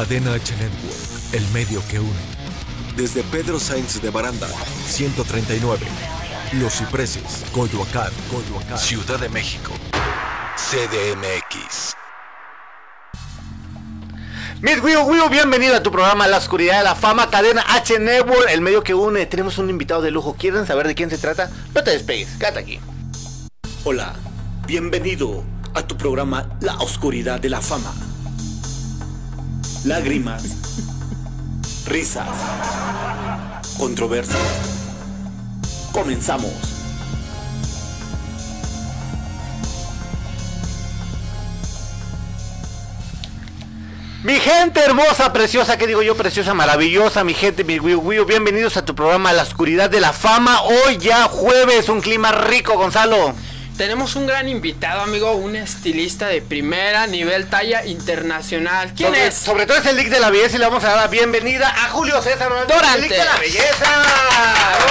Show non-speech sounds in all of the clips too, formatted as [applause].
Cadena H Network, el medio que une. Desde Pedro Sainz de Baranda, 139. Los Cipreses, Coyoacán, Coyoacán. Ciudad de México. CDMX. Miss Wio, bienvenido a tu programa La Oscuridad de la Fama, cadena H Network, el medio que une. Tenemos un invitado de lujo. ¿Quieren saber de quién se trata? No te despegues, quédate aquí. Hola, bienvenido a tu programa La Oscuridad de la Fama. Lágrimas, risas, controversias. Comenzamos. Mi gente hermosa, preciosa, ¿qué digo yo? Preciosa, maravillosa, mi gente, mi Wio, bienvenidos a tu programa La Oscuridad de la Fama. Hoy ya jueves, un clima rico, Gonzalo. Tenemos un gran invitado, amigo, un estilista de primera nivel talla internacional. ¿Quién sobre, es? Sobre todo es el Lick de la Belleza y le vamos a dar la bienvenida a Julio César Dorante. el Lick de la Belleza.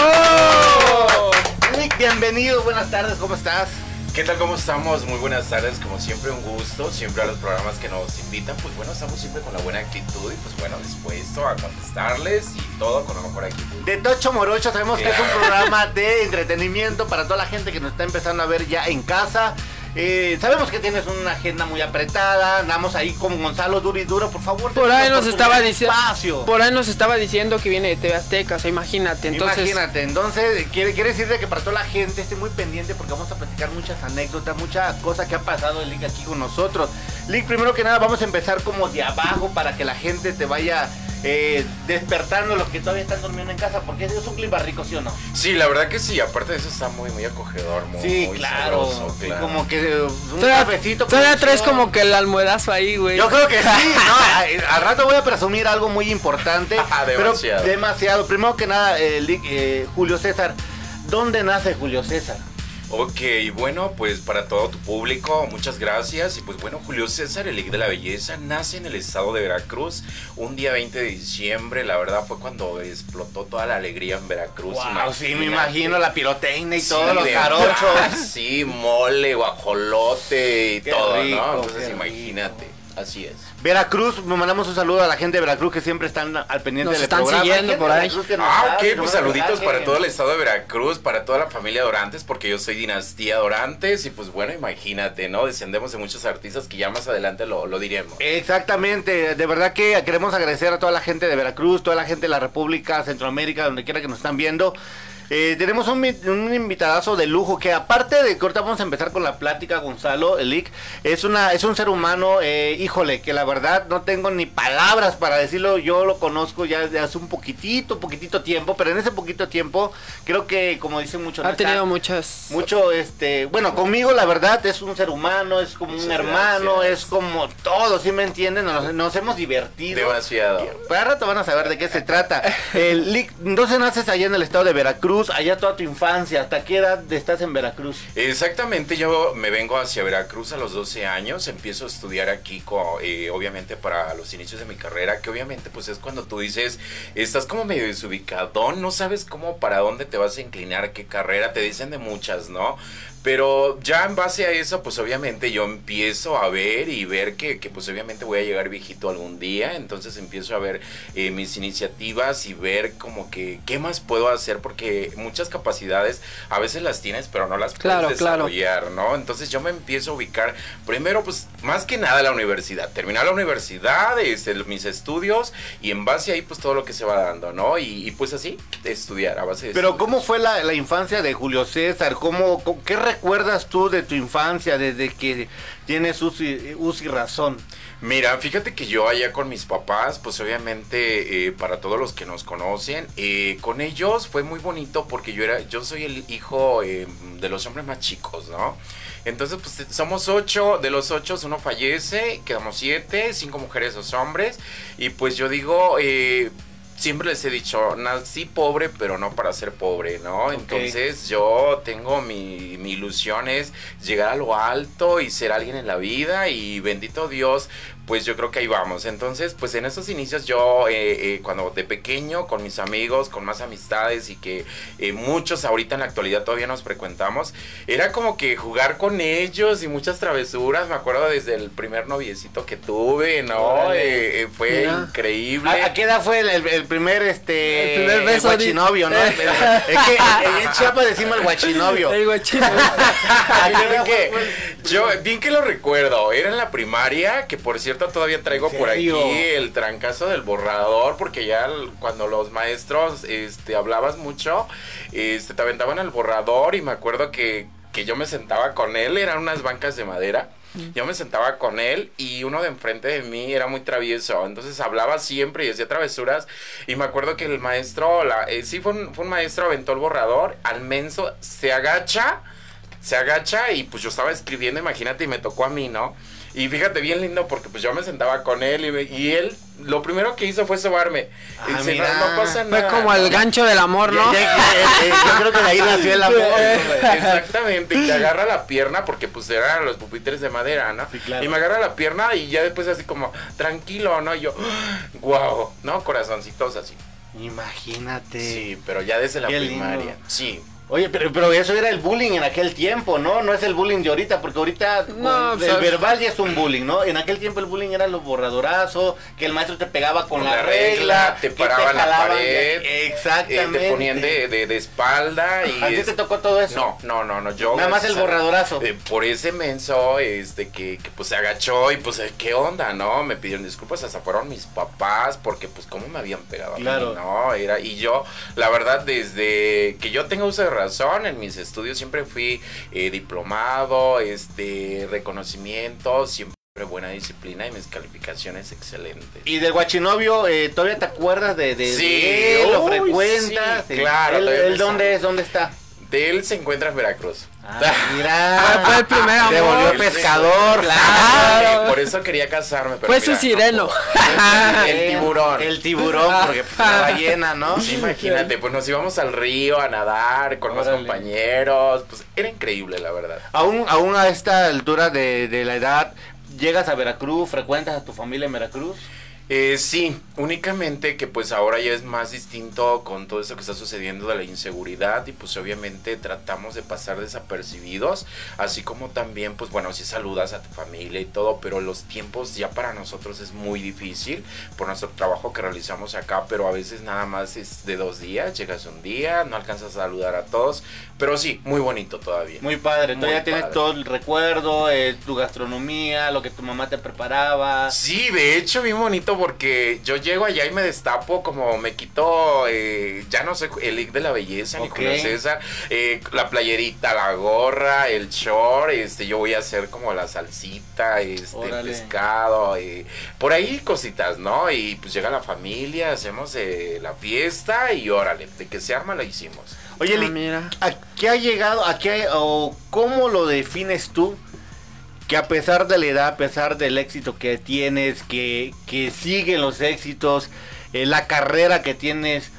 ¡Oh! Lick, bienvenido, buenas tardes, ¿cómo estás? ¿Qué tal? ¿Cómo estamos? Muy buenas tardes, como siempre un gusto, siempre a los programas que nos invitan, pues bueno, estamos siempre con la buena actitud y pues bueno, dispuesto a contestarles y todo con la mejor actitud. De Tocho Morocho sabemos que es un programa de entretenimiento para toda la gente que nos está empezando a ver ya en casa. Eh, sabemos que tienes una agenda muy apretada, andamos ahí con Gonzalo duro y duro, por favor. Por ahí nos estaba diciendo. Por ahí nos estaba diciendo que viene de TV Azteca, o sea, imagínate. Entonces, Imagínate, entonces quiere, quiere decir de que para toda la gente esté muy pendiente porque vamos a platicar muchas anécdotas, muchas cosas que ha pasado el Lick aquí con nosotros. Lick, primero que nada vamos a empezar como de abajo para que la gente te vaya eh, despertando los que todavía están durmiendo en casa porque es un clima rico, ¿sí o no? Sí, la verdad que sí, aparte de eso está muy, muy acogedor, muy, Sí, muy claro, sabroso, sí, claro. como que eh, un todavía, cafecito. todavía traes como que el almuedazo ahí, güey. Yo creo que sí, [laughs] no, a- al rato voy a presumir algo muy importante. [laughs] pero Demasiado. demasiado. Primero que nada, eh, eh, Julio César, ¿dónde nace Julio César? Ok, bueno, pues para todo tu público, muchas gracias. Y pues bueno, Julio César, el Lick de la Belleza, nace en el estado de Veracruz un día 20 de diciembre. La verdad fue cuando explotó toda la alegría en Veracruz. Wow, sí, me imagino la pirotecnia y Sí, todos los jarochos. Sí, mole, guajolote y Qué todo, rico, ¿no? Entonces imagínate, así es. Veracruz, me mandamos un saludo a la gente de Veracruz que siempre están al pendiente Nos del están programa. siguiendo por de ahí. Ah, sabe, ok, pues saluditos para todo el estado de Veracruz, para toda la familia Dorantes, porque yo soy dinastía Dorantes y pues bueno, imagínate, ¿no? Descendemos de muchos artistas que ya más adelante lo, lo diremos. Exactamente, de verdad que queremos agradecer a toda la gente de Veracruz, toda la gente de la República, Centroamérica, donde quiera que nos están viendo. Eh, tenemos un, un invitadazo de lujo que aparte de que ahorita vamos a empezar con la plática, Gonzalo, el Lick, es, una, es un ser humano, eh, híjole, que la verdad no tengo ni palabras para decirlo, yo lo conozco ya de hace un poquitito, poquitito tiempo, pero en ese poquito tiempo creo que como dicen muchos... ha tenido muchas. Mucho, este, bueno, conmigo la verdad es un ser humano, es como un hermano, gracias. es como todo, ¿sí me entienden? Nos, nos hemos divertido. Demasiado. Para rato van a saber de qué se trata. El, Lick, entonces naces allá en el estado de Veracruz, allá toda tu infancia, ¿hasta qué edad estás en Veracruz? Exactamente, yo me vengo hacia Veracruz a los 12 años, empiezo a estudiar aquí, eh, obviamente para los inicios de mi carrera, que obviamente pues es cuando tú dices, estás como medio desubicado, no sabes cómo, para dónde te vas a inclinar, qué carrera, te dicen de muchas, ¿no? Pero ya en base a eso, pues obviamente yo empiezo a ver y ver que, que, pues obviamente voy a llegar viejito algún día, entonces empiezo a ver eh, mis iniciativas y ver como que qué más puedo hacer, porque muchas capacidades a veces las tienes, pero no las puedes Claro, claro. desarrollar, ¿no? Entonces yo me empiezo a ubicar, primero pues más que nada la universidad, terminar la universidad, este, mis estudios y en base ahí pues todo lo que se va dando, ¿no? Y, y, pues así, estudiar a base de Pero estudios. ¿cómo fue la, la infancia de Julio César? ¿Cómo, cómo- ¿Qué recuerdas tú de tu infancia desde que tienes uso y, razón? Mira, fíjate que yo allá con mis papás, pues obviamente eh, para todos los que nos conocen, eh, con ellos fue muy bonito porque yo era, yo soy el hijo eh, de los hombres más chicos, ¿no? Entonces, pues somos ocho, de los ocho uno fallece, quedamos siete, cinco mujeres, dos hombres, y pues yo digo, siempre les he dicho, nací pobre, pero no para ser pobre, ¿no? Entonces yo tengo mi, mi ilusión es llegar a lo alto y ser alguien en la vida y bendito Dios, pues yo creo que ahí vamos. Entonces, pues en esos inicios yo, eh, eh, cuando de pequeño, con mis amigos, con más amistades y que eh, muchos ahorita en la actualidad todavía nos frecuentamos, era como que jugar con ellos y muchas travesuras. Me acuerdo desde el primer noviecito que tuve, ¿no? fue increíble. ¿A, qué edad fue el, primer, este, el primer beso guachinovio, no? es que en Chiapas decimos el guachinovio. El guachinovio. [laughs] yo, bien que lo recuerdo, era en la primaria, que por cierto todavía traigo por aquí el trancazo del borrador, porque ya cuando los maestros este, hablabas mucho, este, te aventaban el borrador y me acuerdo que, que yo me sentaba con él, eran unas bancas de madera. Yo me sentaba con él y uno de enfrente de mí era muy travieso, entonces hablaba siempre y hacía travesuras y me acuerdo que el maestro, la, eh, sí fue un, fue un maestro, aventó el borrador, al menso se agacha, se agacha y pues yo estaba escribiendo, imagínate, y me tocó a mí, ¿no? Y fíjate, bien lindo porque pues yo me sentaba con él y, él lo primero que hizo fue sobarme. Ah, y mira. No, pasa nada. Fue como el gancho del amor, ¿no? yo creo que de ahí nació el amor. [laughs] Exactamente, y te agarra la pierna porque pues eran los pupitres de madera, ¿no? Y me agarra la pierna y ya después así como, tranquilo, ¿no? Y yo, wow, ¿no? Corazoncitos así. Imagínate. Sí, pero ya desde la primaria. Sí. Oye, pero, pero eso era el bullying en aquel tiempo, ¿no? No es el bullying de ahorita, porque ahorita no, el verbal ya es un bullying, ¿no? En aquel tiempo el bullying era los borradorazos, que el maestro te pegaba con, la, regla, te paraban la pared, exactamente. Eh, te ponían de, de, espalda y... ¿A ti te tocó todo eso? No, no, no, no yo... Nada más el borradorazo. Eh, por ese menso, este, que, que, pues se agachó y pues, eh, ¿qué onda, no? Me pidieron disculpas, hasta fueron mis papás, porque pues cómo me habían pegado a mí, ¿no? Era, y yo, la verdad, desde que yo tengo uso de razón. En mis estudios siempre fui eh, diplomado, este, reconocimiento, siempre buena disciplina y mis calificaciones excelentes. ¿Y del guachinovio, eh, todavía te acuerdas de, de, sí, ¿Lo frecuentas? claro. ¿El, dónde es? ¿Dónde está? De él se encuentra en Veracruz. Ah, mira, [laughs] ah, fue el primer amor. Se volvió pescador, claro. Por eso quería casarme. fue su sireno. [laughs] el tiburón. El tiburón, porque pues, la ballena, ¿no? imagínate, pues nos íbamos al río a nadar con los compañeros. Pues era increíble, la verdad. Aún, aún a esta altura de, de la edad, ¿llegas a Veracruz? ¿Frecuentas a tu familia en Veracruz? Eh, sí, únicamente que pues ahora ya es más distinto con todo esto que está sucediendo de la inseguridad y pues obviamente tratamos de pasar desapercibidos, así como también pues bueno, si saludas a tu familia y todo, pero los tiempos ya para nosotros es muy difícil por nuestro trabajo que realizamos acá, pero a veces nada más es de dos días, llegas un día, no alcanzas a saludar a todos, pero sí, muy bonito todavía. Muy padre, todavía tienes todo el recuerdo, eh, tu gastronomía, lo que tu mamá te preparaba. Sí, de hecho, bien bonito porque yo llego allá y me destapo, como me quito, eh, ya no sé, el lick de la belleza, ni con César, eh, la playerita, la gorra, el short, este, yo voy a hacer como la salsita, este, el pescado, eh, por ahí cositas, ¿no? Y pues llega la familia, hacemos la fiesta y órale, de que se arma la hicimos. Oye, ah, ¿a qué ha llegado, a qué, o cómo lo defines tú? Que a pesar de la edad, a pesar del éxito que tienes, que, que siguen los éxitos, eh, la carrera que tienes,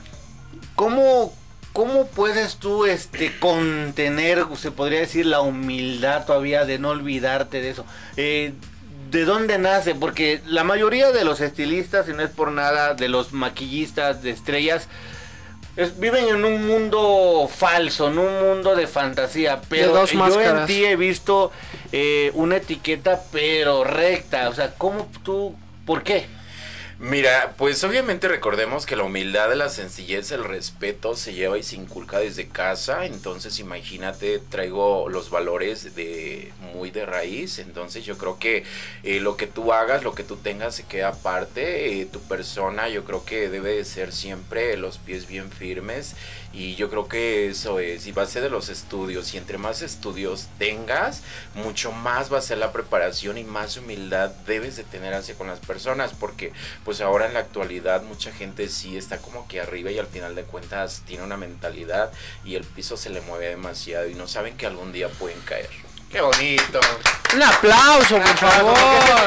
¿cómo, ¿cómo puedes tú este, contener, se podría decir, la humildad todavía de no olvidarte de eso? Eh, ¿De dónde nace? Porque la mayoría de los estilistas, y no es por nada, de los maquillistas de estrellas, viven en un mundo falso, en un mundo de fantasía. Pero yo en ti he visto eh, una etiqueta, pero recta. O sea, ¿cómo tú, por qué? Mira, pues obviamente recordemos que la humildad, la sencillez, el respeto se lleva y se inculca desde casa, entonces imagínate, traigo los valores de muy de raíz, entonces yo creo que eh, lo que tú hagas, lo que tú tengas se queda aparte, eh, tu persona yo creo que debe de ser siempre los pies bien firmes y yo creo que eso es, y ser de los estudios, y entre más estudios tengas, mucho más va a ser la preparación y más humildad debes de tener hacia con las personas, porque pues ahora en la actualidad mucha gente sí está como que arriba y al final de cuentas tiene una mentalidad y el piso se le mueve demasiado y no saben que algún día pueden caer. Qué bonito. Un aplauso, por favor.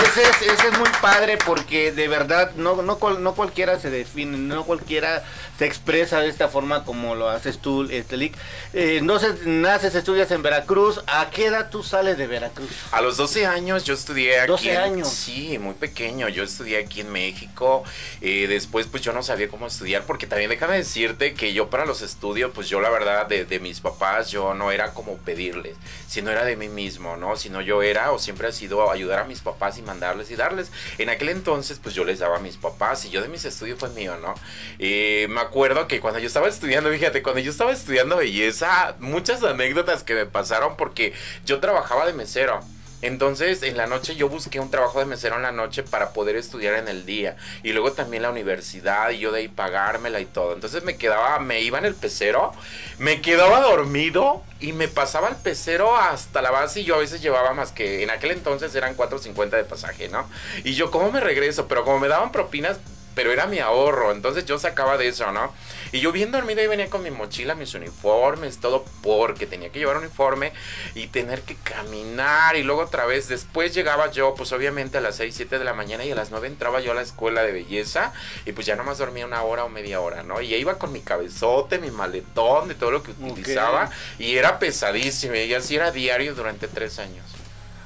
Ese es, ese es muy padre porque de verdad no, no, cual- no cualquiera se define, no cualquiera se expresa de esta forma como lo haces tú, este Lick. Eh, entonces, naces, estudias en Veracruz. ¿A qué edad tú sales de Veracruz? A los 12 años yo estudié aquí. 12 en- años. Sí, muy pequeño. Yo estudié aquí en México. Eh, después, pues yo no sabía cómo estudiar, porque también déjame decirte que yo para los estudios, pues yo la verdad de, de mis papás, yo no era como pedirles, sino era de mí mismo, ¿no? Sino yo era o siempre ha sido ayudar a mis papás y mandarles y darles. En aquel entonces, pues yo les daba a mis papás y yo de mis estudios fue mío, ¿no? Eh, me acuerdo que cuando yo estaba estudiando, fíjate, cuando yo estaba estudiando belleza, muchas anécdotas que me pasaron porque yo trabajaba de mesero. Entonces, en la noche yo busqué un trabajo de mesero en la noche para poder estudiar en el día. Y luego también la universidad y yo de ahí pagármela y todo. Entonces me quedaba, me iba en el pecero, me quedaba dormido y me pasaba el pecero hasta la base y yo a veces llevaba más que, en aquel entonces eran 4.50 de pasaje, ¿no? Y yo, ¿cómo me regreso? Pero como me daban propinas, pero era mi ahorro, entonces yo sacaba de eso, ¿no? Y yo bien dormido y venía con mi mochila, mis uniformes, todo porque tenía que llevar uniforme y tener que caminar y luego otra vez, después llegaba yo pues obviamente a las 6, 7 de la mañana y a las 9 entraba yo a la escuela de belleza y pues ya nomás dormía una hora o media hora, ¿no? Y iba con mi cabezote, mi maletón, de todo lo que utilizaba y era pesadísimo y así era diario durante tres años.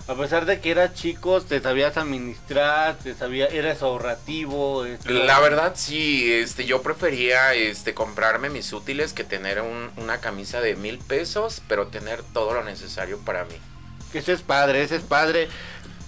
A pesar de que eras chico, te sabías administrar, te sabías, eras ahorrativo. este, La verdad sí, este, yo prefería este, comprarme mis útiles que tener un- una camisa de mil pesos, pero tener todo lo necesario para mí. Ese es padre, ese es padre.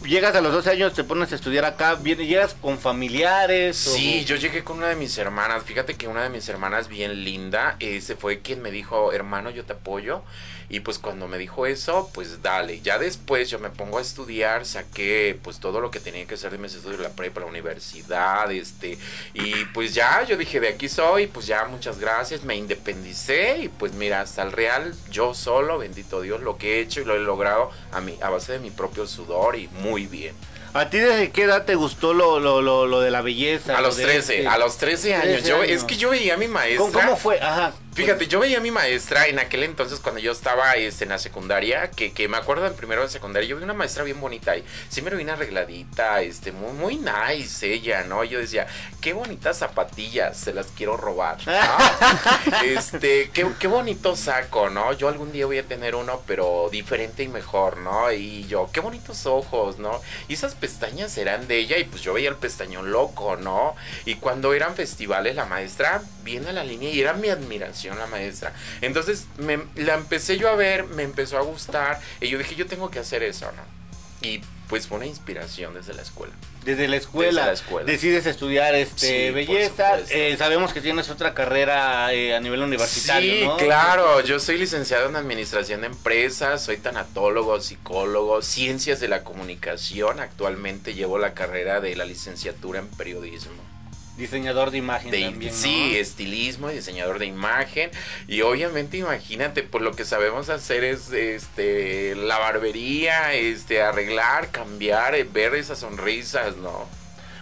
Llegas a los 12 años, te pones a estudiar acá, vienes, llegas con familiares. o- Sí, yo llegué con una de mis hermanas. Fíjate que una de mis hermanas bien linda, ese fue quien me dijo, hermano, yo te apoyo. Y pues cuando me dijo eso, pues dale. Ya después yo me pongo a estudiar, saqué pues todo lo que tenía que hacer de mis estudios, la prepa, la universidad, este. Y pues ya, yo dije, de aquí soy, pues ya, muchas gracias. Me independicé y pues mira, hasta el real, yo solo, bendito Dios, lo que he hecho y lo he logrado a, mí, a base de mi propio sudor y muy bien. ¿A ti desde qué edad te gustó lo, lo, lo, lo de la belleza? A lo los de 13, este- a los 13 años. 13 Yo, es que yo veía a mi maestra. ¿Cómo, cómo fue? Ajá. Fíjate, yo veía a mi maestra en aquel entonces cuando yo estaba este, en la secundaria, que, que me acuerdo en primero de secundaria, yo vi una maestra bien bonita y vi una arregladita, este, muy, muy nice ella, ¿no? Yo decía, qué bonitas zapatillas, se las quiero robar. ¿no? [laughs] este, qué, qué bonito saco, ¿no? Yo algún día voy a tener uno, pero diferente y mejor, ¿no? Y yo, qué bonitos ojos, ¿no? Y esas pestañas eran de ella y pues yo veía el pestañón loco, ¿no? Y cuando eran festivales, la maestra viene a la línea y era mi admiración la maestra. Entonces me, la empecé yo a ver, me empezó a gustar y yo dije, yo tengo que hacer eso, ¿no? Y pues fue una inspiración desde la escuela. Desde la escuela, Desde la escuela. decides estudiar este Sí, belleza. Eh, sabemos que tienes otra carrera eh, a nivel universitario, Sí, ¿no? claro. Yo soy licenciado en Administración de Empresas, soy tanatólogo, psicólogo, Ciencias de la Comunicación. Actualmente llevo la carrera de la licenciatura en Periodismo. Diseñador de imagen De- también, ¿no? sí, estilismo y diseñador de imagen. Y obviamente, imagínate, pues lo que sabemos hacer es este la barbería, este, arreglar, cambiar, eh, ver esas sonrisas, ¿no?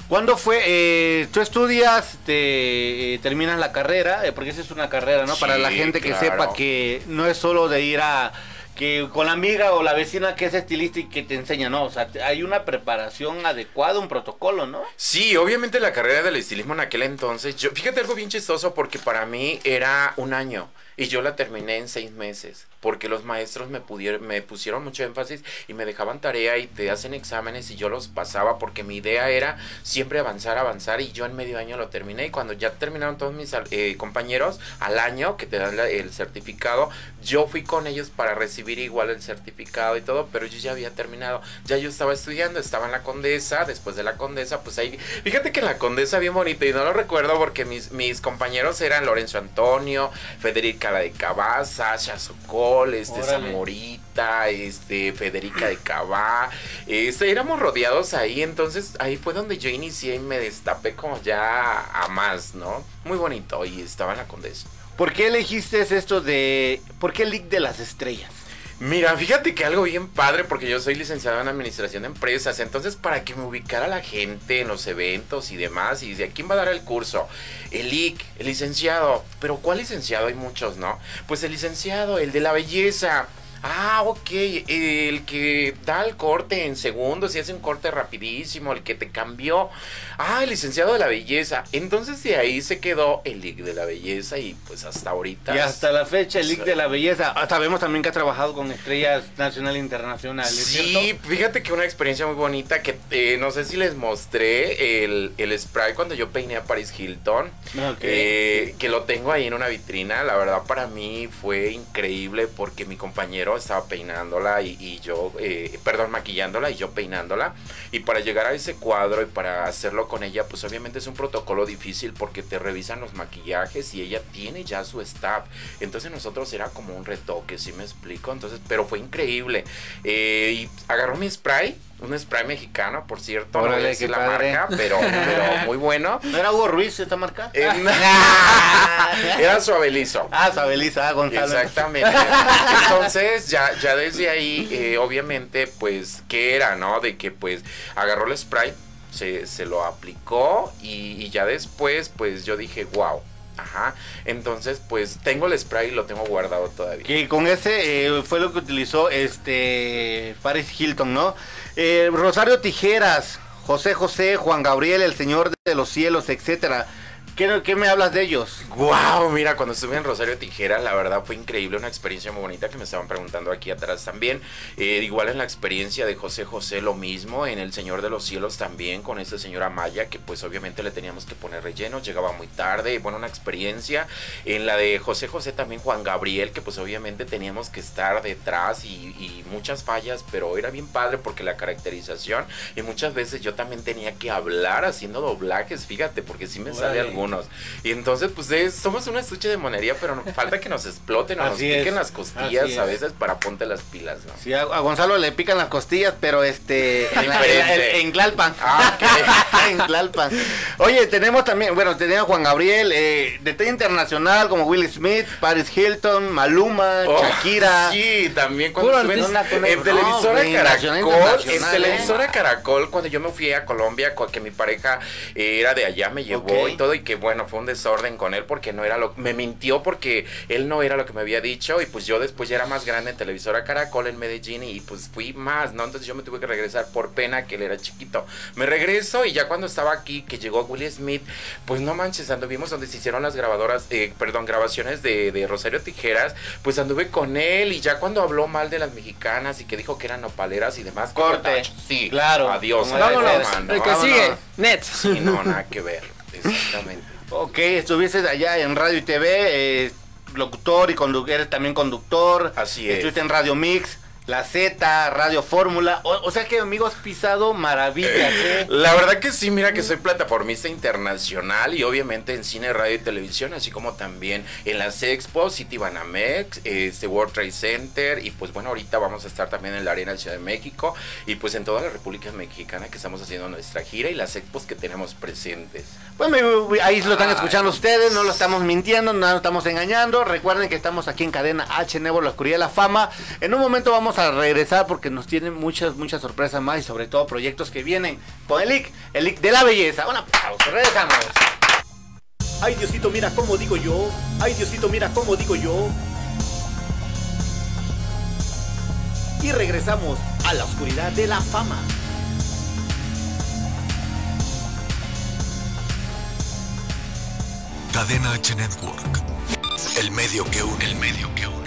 ¿Cuándo fue? eh, tú estudias, te eh, terminas la carrera, eh, porque esa es una carrera, ¿no? Para la gente que claro. sepa que no es solo de ir a que con la amiga o la vecina que es estilista y que te enseña, no, o sea, hay una preparación adecuada, un protocolo, ¿no? Sí, obviamente la carrera del estilismo en aquel entonces, yo, fíjate algo bien chistoso porque para mí era un año y yo la terminé en seis meses porque los maestros me pudieron, me pusieron mucho énfasis y me dejaban tarea y te hacen exámenes y yo los pasaba porque mi idea era siempre avanzar, avanzar y yo en medio año lo terminé. Y cuando ya terminaron todos mis eh, compañeros al año que te dan el certificado, yo fui con ellos para recibir igual el certificado y todo, pero yo ya había terminado, ya yo estaba estudiando, estaba en la Condesa, después de la Condesa, pues ahí, fíjate que la Condesa bien bonito y no lo recuerdo porque mis, mis compañeros eran Lorenzo Antonio, Federica la de Cabá, Sasha Sokol, este Órale. Zamorita, este Federica de Cabá, este, éramos rodeados ahí, entonces ahí fue donde yo inicié y me destapé como ya a más, ¿no? Muy bonito y estaba en la Condesa. ¿Por qué elegiste esto de... ¿Por qué el League de las Estrellas? Mira, fíjate que algo bien padre porque yo soy licenciado en administración de empresas, entonces para que me ubicara la gente en los eventos y demás, y de quién va a dar el curso, el IC, el licenciado, pero ¿cuál licenciado? Hay muchos, ¿no? Pues el licenciado, el de la belleza. Ah, ok. El que da el corte en segundos y hace un corte rapidísimo, el que te cambió. Ah, el licenciado de la belleza. Entonces de ahí se quedó el League de la belleza y pues hasta ahorita. Y hasta la fecha, el League de la Belleza. Ah, Sabemos también que ha trabajado con estrellas nacional e internacionales. Sí, fíjate que una experiencia muy bonita que eh, no sé si les mostré el, el spray cuando yo peiné a Paris Hilton. Ok. Eh, que lo tengo ahí en una vitrina. La verdad para mí fue increíble porque mi compañero estaba peinándola y, yo, eh, perdón, maquillándola y yo peinándola. Y para llegar a ese cuadro y para hacerlo con ella, pues obviamente es un protocolo difícil porque te revisan los maquillajes y ella tiene ya su staff. Entonces nosotros era como un retoque, si me explico. Entonces, pero fue increíble. Eh, y agarró mi spray. Un spray mexicano, por cierto, no voy a decir la padre. marca, pero, pero [laughs] muy bueno. ¿No era Hugo Ruiz esta marca? [laughs] [laughs] Era suavelizo. Ah, Sabelisa, ah, Gonzalo. Exactamente. Entonces, ya, ya desde ahí, eh, obviamente, pues, ¿qué era, no? De que, pues, agarró el spray, se, se lo aplicó y, y ya después, pues, yo dije, wow. Ajá. Entonces, pues, tengo el spray y lo tengo guardado todavía. Que con ese eh, fue lo que utilizó este Paris Hilton, ¿no? Eh, Rosario Tijeras, José José, Juan Gabriel, el Señor de los Cielos, etcétera. ¿Qué, qué me hablas de ellos? Wow, mira, cuando estuve en Rosario Tijeras, la verdad fue increíble, una experiencia muy bonita que me estaban preguntando aquí atrás también. Eh, igual en la experiencia de José José lo mismo, en El Señor de los Cielos también, con esta señora Maya, que pues obviamente le teníamos que poner relleno, llegaba muy tarde, y bueno, una experiencia. En la de José José también Juan Gabriel, que pues obviamente teníamos que estar detrás y, y muchas fallas, pero era bien padre porque la caracterización y muchas veces yo también tenía que hablar haciendo doblajes, fíjate, porque sí me sale Órale. Algunos. Y entonces, pues es- somos un estuche de monería, pero falta que nos exploten o nos piquen es, las costillas así a es. veces para ponte las pilas, ¿no? Sí, a, a Gonzalo le pican las costillas, pero este. En, la- en- en Tlalpan. Ah, [laughs] en Tlalpan. Oye, tenemos también, bueno, tenía a Juan Gabriel, eh, de talla internacional como Will Smith, Paris Hilton, Maluma, Oh, Shakira. Sí, también cuando Puro estuve en, artista. en No, televisora nacional, Caracol, en televisora ¿eh? Caracol, cuando yo me fui a Colombia, que mi pareja eh, era de allá, me llevó y todo, y que bueno, fue un desorden con él porque no era lo me mintió porque él no era lo que me había dicho, y pues yo después ya era más grande en televisora Caracol en Medellín, y pues fui más, ¿no? Entonces yo me tuve que regresar por pena que él era chiquito. Me regreso y ya cuando estaba aquí, que llegó Will Smith, pues no manches, anduvimos donde se hicieron las grabadoras, eh, perdón, grabaciones de, de Rosario Tijeras, pues anduve con él y ya cuando habló mal de las mexicanas y que dijo que eran nopaleras y demás, Corte. Sí, Claro. Adiós. Vámonos. El que sigue. Nets. Sí, no, nada que ver. Exactamente. Ok, estuviste allá en Radio y TV, eh, locutor y condu- eres también conductor. Así es. Estuviste en Radio Mix, La Z, Radio Fórmula. O, o sea que, amigo, has pisado maravillas, ¿eh? La verdad que sí, mira que soy plataformista internacional y obviamente en cine, radio y televisión, así como también en las expos, City Banamex, este World Trade Center y pues bueno, ahorita vamos a estar también en la Arena Ciudad de México y pues en toda la República Mexicana que estamos haciendo nuestra gira y las expos que tenemos presentes. Bueno, mi- ahí lo están Ay. escuchando ustedes, no lo estamos mintiendo, no lo estamos engañando. Recuerden que estamos aquí en cadena H Nebo, la oscuridad de la fama. En un momento vamos a regresar porque nos tienen muchas, muchas sorpresas más y sobre todo proyectos que vienen con el IC, el IC de la belleza. Una pausa, regresamos. Ay Diosito, mira cómo digo yo. Ay Diosito, mira cómo digo yo. Y regresamos a la oscuridad de la fama. Cadena H Network. El medio que une. El medio que une.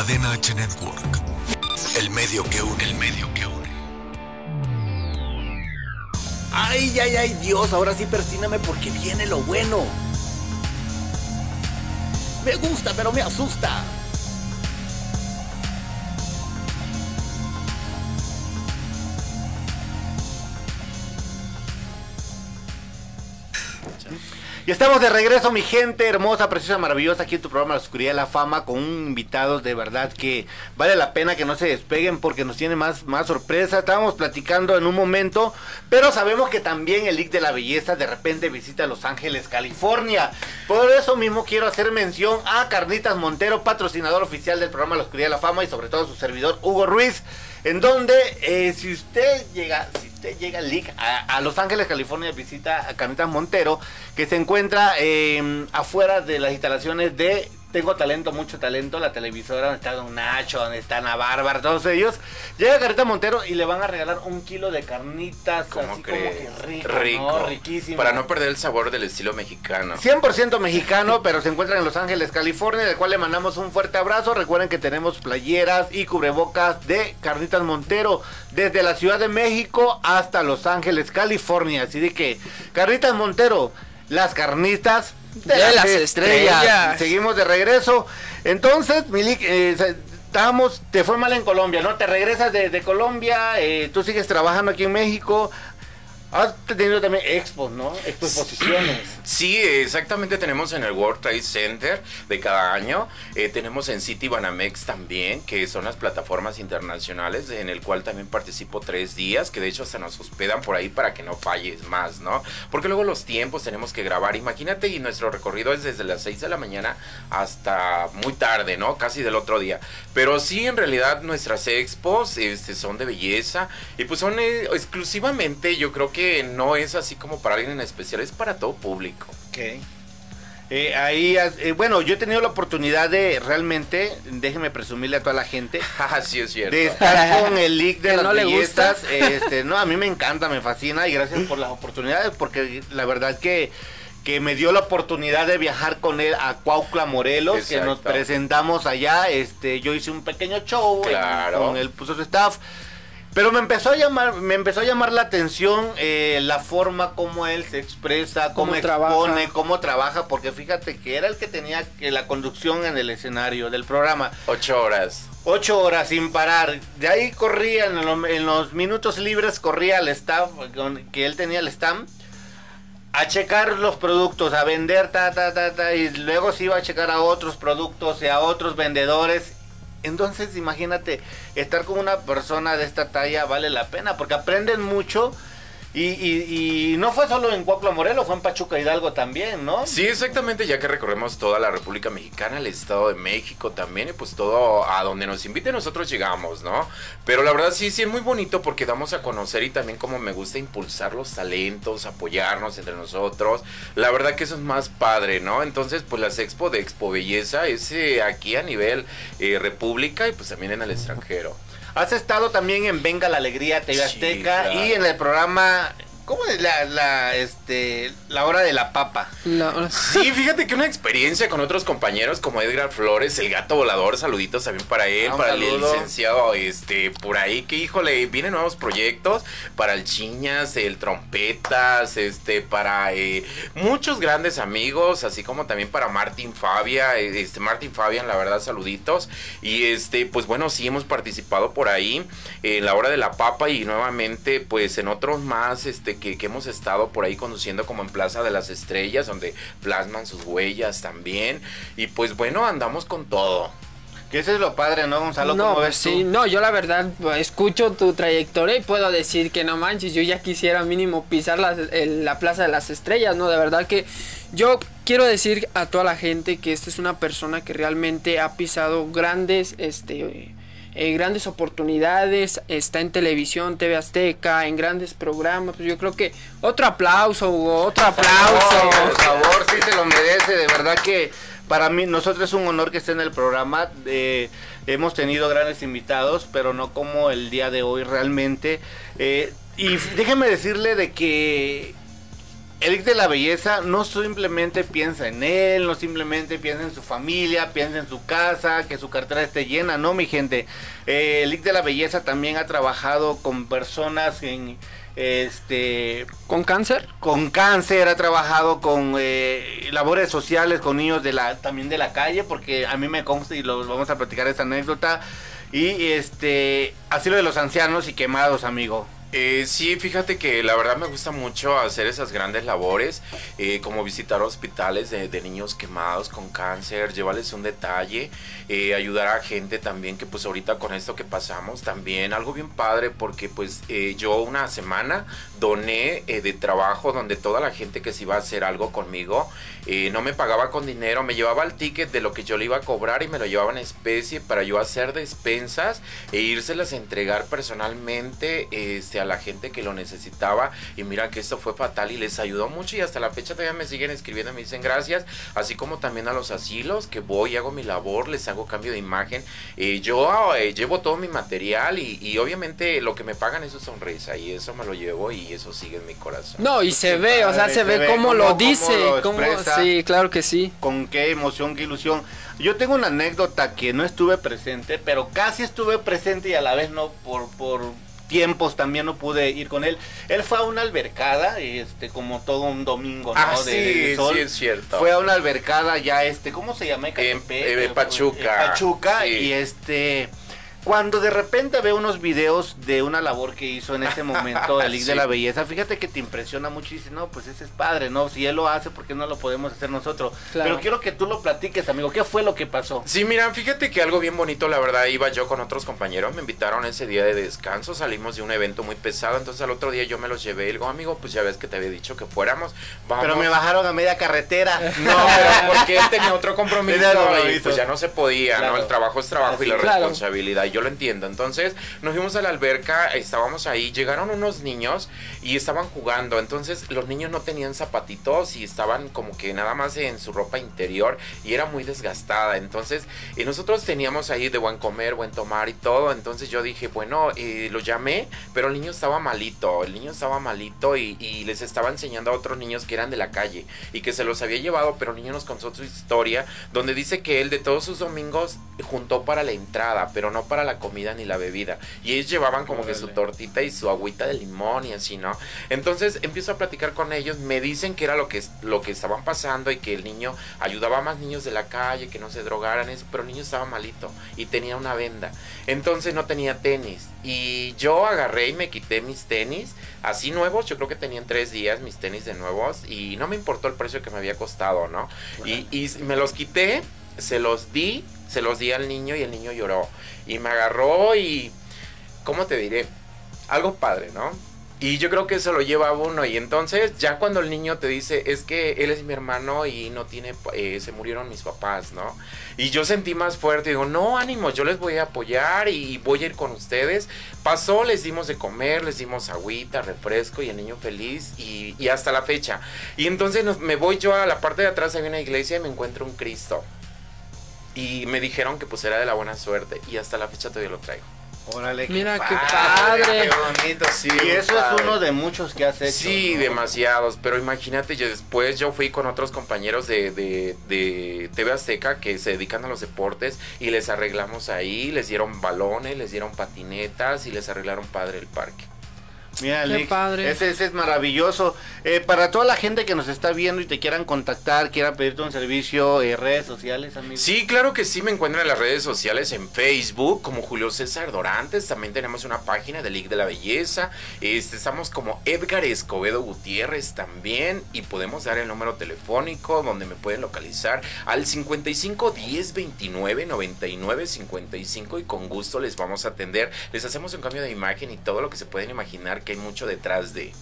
Cadena H Network. El medio que une. El medio que une. Ay, ay, ay, Dios, ahora sí persíname porque viene lo bueno. Me gusta, pero me asusta. Estamos de regreso, mi gente hermosa, preciosa, maravillosa, aquí en tu programa La Oscuridad de la Fama, con un invitados de verdad que vale la pena que no se despeguen porque nos tiene más, más sorpresa. Estábamos platicando en un momento, pero sabemos que también el League de la Belleza de repente visita Los Ángeles, California. Por eso mismo quiero hacer mención a Carnitas Montero, patrocinador oficial del programa La Oscuridad de la Fama y sobre todo su servidor Hugo Ruiz. En donde, eh, si usted llega, si usted llega al a, Los Ángeles, California, visita a Carnitas Montero, que se encuentra eh, afuera de las instalaciones de Tengo Talento, Mucho Talento, la televisora donde está Don Nacho, donde está Ana Bárbara, todos ellos. Llega Carnitas Montero y le van a regalar un kilo de carnitas, ¿Cómo así crees? como que rico, Rico. ¿no? riquísimo. Para no perder el sabor del estilo mexicano. 100% mexicano, pero se encuentran en Los Ángeles, California, del cual le mandamos un fuerte abrazo. Recuerden que tenemos playeras y cubrebocas de Carnitas Montero desde la Ciudad de México hasta Los Ángeles, California. Así de que, Carnitas Montero, las carnitas de, De las, las estrellas. estrellas. Seguimos de regreso. Entonces, Milik, eh, estábamos, te fue mal en Colombia, ¿no? Te regresas de, de Colombia, eh, tú sigues trabajando aquí en México. Has tenido también expos, ¿no? Exposiciones. [clears throat] Sí, exactamente tenemos en el World Trade Center de cada año. Eh, tenemos en City Banamex también, que son las plataformas internacionales, en el cual también participo tres días, que de hecho hasta nos hospedan por ahí para que no falles más, ¿no? Porque luego los tiempos tenemos que grabar. Imagínate, y nuestro recorrido es desde las 6 de la mañana hasta muy tarde, ¿no? Casi del otro día. Pero sí, en realidad nuestras expos este, son de belleza y pues son eh, exclusivamente, yo creo que no es así como para alguien en especial, es para todo público. Ok. Eh, ahí, eh, bueno, yo he tenido la oportunidad de realmente, déjeme presumirle a toda la gente, [laughs] Ah, sí, es cierto. de estar con el League [laughs] de ¿Que las no le gusta? bellezas. [laughs] Este, no, a mí me encanta, me fascina y gracias por las oportunidades, porque la verdad que, que me dio la oportunidad de viajar con él a Cuautla, Morelos, que nos Exacto. presentamos allá. Este, yo hice un pequeño show en- Claro. con él puso su staff. Pero me empezó a llamar, me empezó a llamar la atención eh, la forma como él se expresa, cómo, Cómo trabaja. expone, cómo trabaja, porque fíjate que era el que tenía que la conducción en el escenario del programa. Ocho horas. Ocho horas sin parar. De ahí corría, en, lo- en los minutos libres, corría al staff, que él tenía el stand, a checar los productos, a vender, ta, ta, ta, ta, y luego se iba a checar a otros productos y a otros vendedores. Entonces, imagínate, estar con una persona de esta talla vale la pena, porque aprenden mucho. Y, y- y no fue solo en Cuautla Morelos, fue en Pachuca Hidalgo también, ¿no? Sí, exactamente, ya que recorremos toda la República Mexicana, el Estado de México también, y pues todo a donde nos invite nosotros llegamos, ¿no? Pero la verdad sí, sí es muy bonito porque damos a conocer y también como me gusta impulsar los talentos, apoyarnos entre nosotros. La verdad que eso es más padre, ¿no? Entonces, pues las expo de Expo Belleza es eh, aquí a nivel eh, República y pues también en el extranjero. Has estado también en Venga la Alegría TV Sí, Azteca claro. y en el programa ¿Cómo es la, la, este, la hora de la papa? La- Sí, fíjate que una experiencia con otros compañeros como Edgar Flores, el gato volador, saluditos también para él, Ah, para el licenciado este por ahí, que híjole, vienen nuevos proyectos para el Chiñas, el Trompetas, este para eh, muchos grandes amigos, así como también para Martín Fabia, este Martín Fabian, la verdad, saluditos. Y este, pues bueno, sí hemos participado por ahí en la hora de la papa y nuevamente pues en otros más este que, que hemos estado por ahí conduciendo como en Plaza de las Estrellas donde plasman sus huellas también y pues bueno andamos con todo Que eso es lo padre, ¿no, Gonzalo? No, ¿Cómo pues ves sí, tú? no, yo la verdad escucho tu trayectoria y puedo decir que no manches, yo ya quisiera mínimo pisar la, el- la Plaza de las Estrellas, ¿no? De verdad que yo quiero decir a toda la gente que esta es una persona que realmente ha pisado grandes, este, eh, grandes oportunidades, está en televisión, TV Azteca, en grandes programas, pues yo creo que otro aplauso, Hugo, otro aplauso. Por favor, sí se lo merece, de verdad que para mí, nosotros es un honor que esté en el programa. eh, hemos tenido grandes invitados, pero no como el día de hoy realmente. Eh, y déjeme decirle de que el Lick de la Belleza no simplemente piensa en él, no simplemente piensa en su familia, piensa en su casa, que su cartera esté llena, no, mi gente. Eh, el Lick de la Belleza también ha trabajado con personas en este ¿Con cáncer? con cáncer, ha trabajado con eh, labores sociales con niños de la también de la calle, porque a mí me consta y lo vamos a platicar esa anécdota. Y este, asilo de los ancianos y quemados, amigo. Eh, sí, fíjate que la verdad me gusta mucho hacer esas grandes labores, eh, como visitar hospitales de, niños quemados con cáncer, llevarles un detalle, eh, ayudar a gente también que pues ahorita con esto que pasamos también, algo bien padre porque pues eh, yo una semana doné eh, de trabajo donde toda la gente que se iba a hacer algo conmigo eh, no me pagaba con dinero, me llevaba el ticket de lo que yo le iba a cobrar y me lo llevaba en especie para yo hacer despensas e írselas a entregar personalmente este, a la gente que lo necesitaba. Y mira que esto fue fatal y les ayudó mucho y hasta la fecha todavía me siguen escribiendo, me dicen gracias, así como también a los asilos que voy, hago mi labor, les hago cambio de imagen. Eh, yo eh, llevo todo mi material y, y obviamente lo que me pagan es su sonrisa y eso me lo llevo y eso sigue en mi corazón. No, y se ve, o sea, se ve cómo lo cómo dice, lo cómo, expresa. sí, claro que sí. con qué emoción, qué ilusión. Yo tengo una anécdota que no estuve presente, pero casi estuve presente y a la vez no por, por tiempos también no pude ir con él. Él fue a una albercada, este, como todo un domingo, ¿no? Ah, de, sí, de sol. sí es cierto. Fue a una albercada ya, este, ¿cómo se llama? En- Ecatepec, eh, o- Pachuca, en Pachuca, sí. y este... Cuando de repente veo unos videos de una labor que hizo en ese momento el [laughs] League de Sí. la Belleza, fíjate que te impresiona mucho y dices, no, pues ese es padre, ¿no? Si él lo hace, ¿por qué no lo podemos hacer nosotros? Claro. Pero quiero que tú lo platiques, amigo. ¿Qué fue lo que pasó? Sí, mira, fíjate que algo bien bonito, la verdad, iba yo con otros compañeros, me invitaron ese día de descanso, salimos de un evento muy pesado, entonces al otro día yo me los llevé y digo, amigo, pues ya ves que te había dicho que fuéramos, vamos. Pero me bajaron a media carretera. [laughs] No, pero porque él tenía otro [laughs] compromiso y pues ya no se podía, Claro. ¿no? El trabajo es trabajo y la sí. Claro. responsabilidad, yo lo entiendo. Entonces nos fuimos a la alberca, estábamos ahí, llegaron unos niños y estaban jugando, entonces los niños no tenían zapatitos y estaban como que nada más en su ropa interior y era muy desgastada, entonces y nosotros teníamos ahí de buen comer, buen tomar y todo, entonces yo dije, bueno, eh, lo llamé, pero el niño estaba malito, el niño estaba malito y, y les estaba enseñando a otros niños que eran de la calle y que se los había llevado, pero el niño nos contó su historia, donde dice que él de todos sus domingos juntó para la entrada, pero no para la comida ni la bebida. Y ellos llevaban como que su tortita y su agüita de limón y así, ¿no? Entonces empiezo a platicar con ellos, me dicen que era lo que, lo que estaban pasando y que el niño ayudaba a más niños de la calle, que no se drogaran, eso, pero el niño estaba malito y tenía una venda. Entonces no tenía tenis. Y yo agarré y me quité mis tenis, así nuevos, yo creo que tenían tres días mis tenis de nuevos y no me importó el precio que me había costado, ¿no? Y, y me los quité, se los di, se los di al niño y el niño lloró. Y me agarró y, ¿cómo te diré? Algo padre, ¿no? Y yo creo que eso lo lleva a uno. Y entonces, ya cuando el niño te dice, es que él es mi hermano y no tiene, eh, se murieron mis papás, ¿no? Y yo sentí más fuerte. Digo, no, ánimo, yo les voy a apoyar y voy a ir con ustedes. Pasó, les dimos de comer, les dimos agüita, refresco y el niño feliz. Y, hasta la fecha. Y entonces me voy yo a la parte de atrás, hay una iglesia y me encuentro un Cristo. Y me dijeron que pues era de la buena suerte. Y hasta la fecha todavía lo traigo. Órale, Mira qué padre. padre. Qué bonito, sí. Y eso padre. es uno de muchos que has hecho. Sí, ¿no? demasiados, pero imagínate, yo después yo fui con otros compañeros de, de, de TV Azteca que se dedican a los deportes y les arreglamos ahí, les dieron balones, les dieron patinetas y les arreglaron padre el parque. Mira, Qué Alex, padre. Ese, ese es maravilloso. Eh, para toda la gente que nos está viendo y te quieran contactar, quieran pedirte un servicio, eh, redes sociales, amigos. Sí, claro que sí, me encuentran en las redes sociales, en Facebook, como Julio César Dorantes, también tenemos una página de League de la Belleza, este, estamos como Edgar Escobedo Gutiérrez también, y podemos dar el número telefónico donde me pueden localizar al 55 10 29 99 55 y con gusto les vamos a atender, les hacemos un cambio de imagen y todo lo que se pueden imaginar que hay mucho detrás de...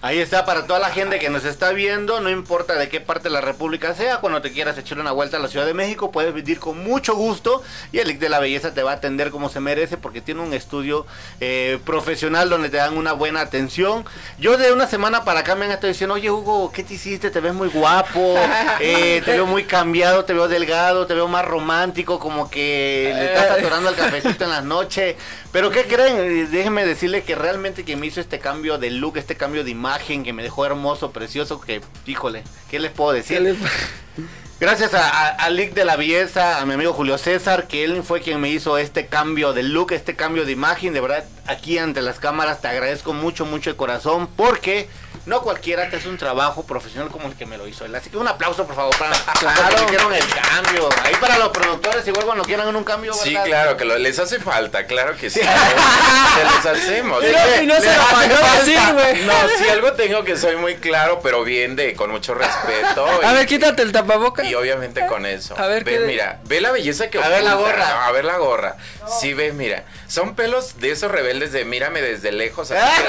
Ahí está, para toda la gente que nos está viendo, no importa de qué parte de la República sea, cuando te quieras echar una vuelta a la Ciudad de México, puedes venir con mucho gusto y el Lic de la Belleza te va a atender como se merece porque tiene un estudio eh, profesional donde te dan una buena atención. Yo de una semana para acá me han estado diciendo, oye Hugo, ¿qué te hiciste? Te ves muy guapo, [laughs] eh, te veo muy cambiado, te veo delgado, te veo más romántico, como que le estás atorando el cafecito en las noches. Pero ¿qué creen? Eh, Déjenme decirle que realmente quien me hizo este cambio de look, este cambio de imagen, que me dejó hermoso, precioso, que, híjole, ¿qué les puedo ¿Qué decir? Gracias a, a, a Lick de la Belleza, a mi amigo Julio César, que él fue quien me hizo este cambio de look, este cambio de imagen. De verdad, aquí ante las cámaras te agradezco mucho, mucho de corazón, porque no cualquiera te hace un trabajo profesional como el que me lo hizo él. Así que un aplauso, por favor, para [laughs] Claro. que hicieron el cambio. Ahí para los productores, igual cuando quieran un cambio, Sí, claro, que lo- les hace falta, claro que sí. [laughs] Se los hacemos. Y no- y no se Les lo hace falta. No, si algo tengo que soy muy claro, pero bien de, con mucho respeto. [laughs] A y- ver, quítate el tapaboca. Y obviamente con eso. A ver, ve, ¿qué- mira, ve la belleza que A ver la gorra. ¿no? A ver la gorra. Sí, ve, mira. Son pelos de esos rebeldes de mírame desde lejos. así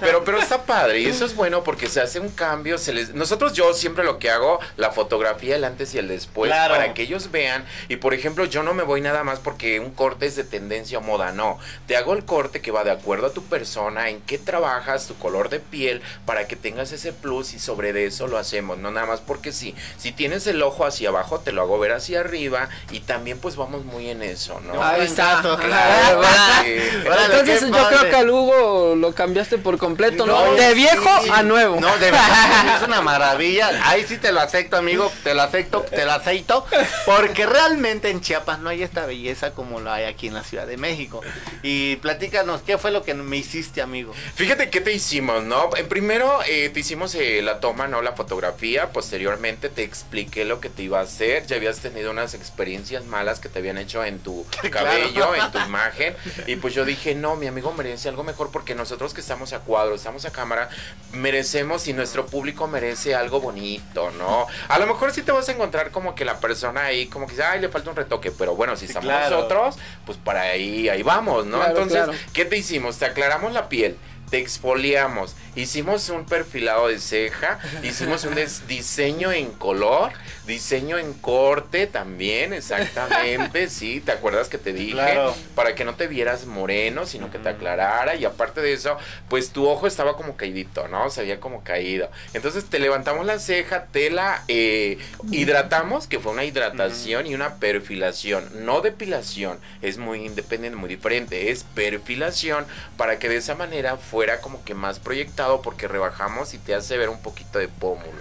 pero, pero está padre. Y eso es bueno porque se hace un cambio. Se les... Nosotros, yo siempre lo que hago, la fotografía, el antes y el después, Claro. para que ellos vean. Y por ejemplo, yo no me voy nada más porque un corte es de tendencia o moda. No. Te hago el corte que va de acuerdo a tu persona, en qué trabajas, tu color de piel, para que tengas ese plus y sobre de eso lo hacemos. No nada más porque sí. Si tienes el ojo hacia abajo, te lo hago ver hacia arriba. Y también, pues vamos muy en eso, ¿no? Ahí está. Claro, Claro, [laughs] sí. Órale, Entonces yo padre. creo que al Hugo lo cambiaste por completo, ¿no? No, de sí. Viejo a nuevo. No, de verdad, [laughs] es una maravilla. Ahí sí te lo acepto, amigo. Te lo acepto, te lo aceito. Porque realmente en Chiapas no hay esta belleza como lo hay aquí en la Ciudad de México. Y platícanos, ¿qué fue lo que me hiciste, amigo? Fíjate qué te hicimos, ¿no? En primero eh, te hicimos eh, la toma, ¿no? La fotografía. Posteriormente te expliqué lo que te iba a hacer. Ya habías tenido unas experiencias malas que te habían hecho en tu [laughs] cabello, en tu imagen. Y pues yo dije, no, mi amigo merece algo mejor porque nosotros que estamos a cuadro, estamos a cámara, merecemos y nuestro público merece algo bonito, ¿no? A lo mejor sí te vas a encontrar como que la persona ahí, como que dice, ay, le falta un retoque. Pero bueno, si estamos claro. nosotros, pues para ahí, ahí vamos, ¿no? Claro, Entonces, claro. ¿Qué te hicimos? Te aclaramos la piel, te exfoliamos, hicimos un perfilado de ceja, hicimos un diseño en color, diseño en corte también, exactamente, [laughs] sí, ¿te acuerdas que te dije? Claro. Para que no te vieras moreno, sino que te aclarara y aparte de eso, pues tu ojo estaba como caidito, ¿no? Se había como caído. Entonces te levantamos la ceja, te la eh, hidratamos, que fue una hidratación y una perfilación, no depilación, es muy independiente, muy diferente, es perfilación para que de esa manera fuera como que más proyectado porque rebajamos y te hace ver un poquito de pómulo.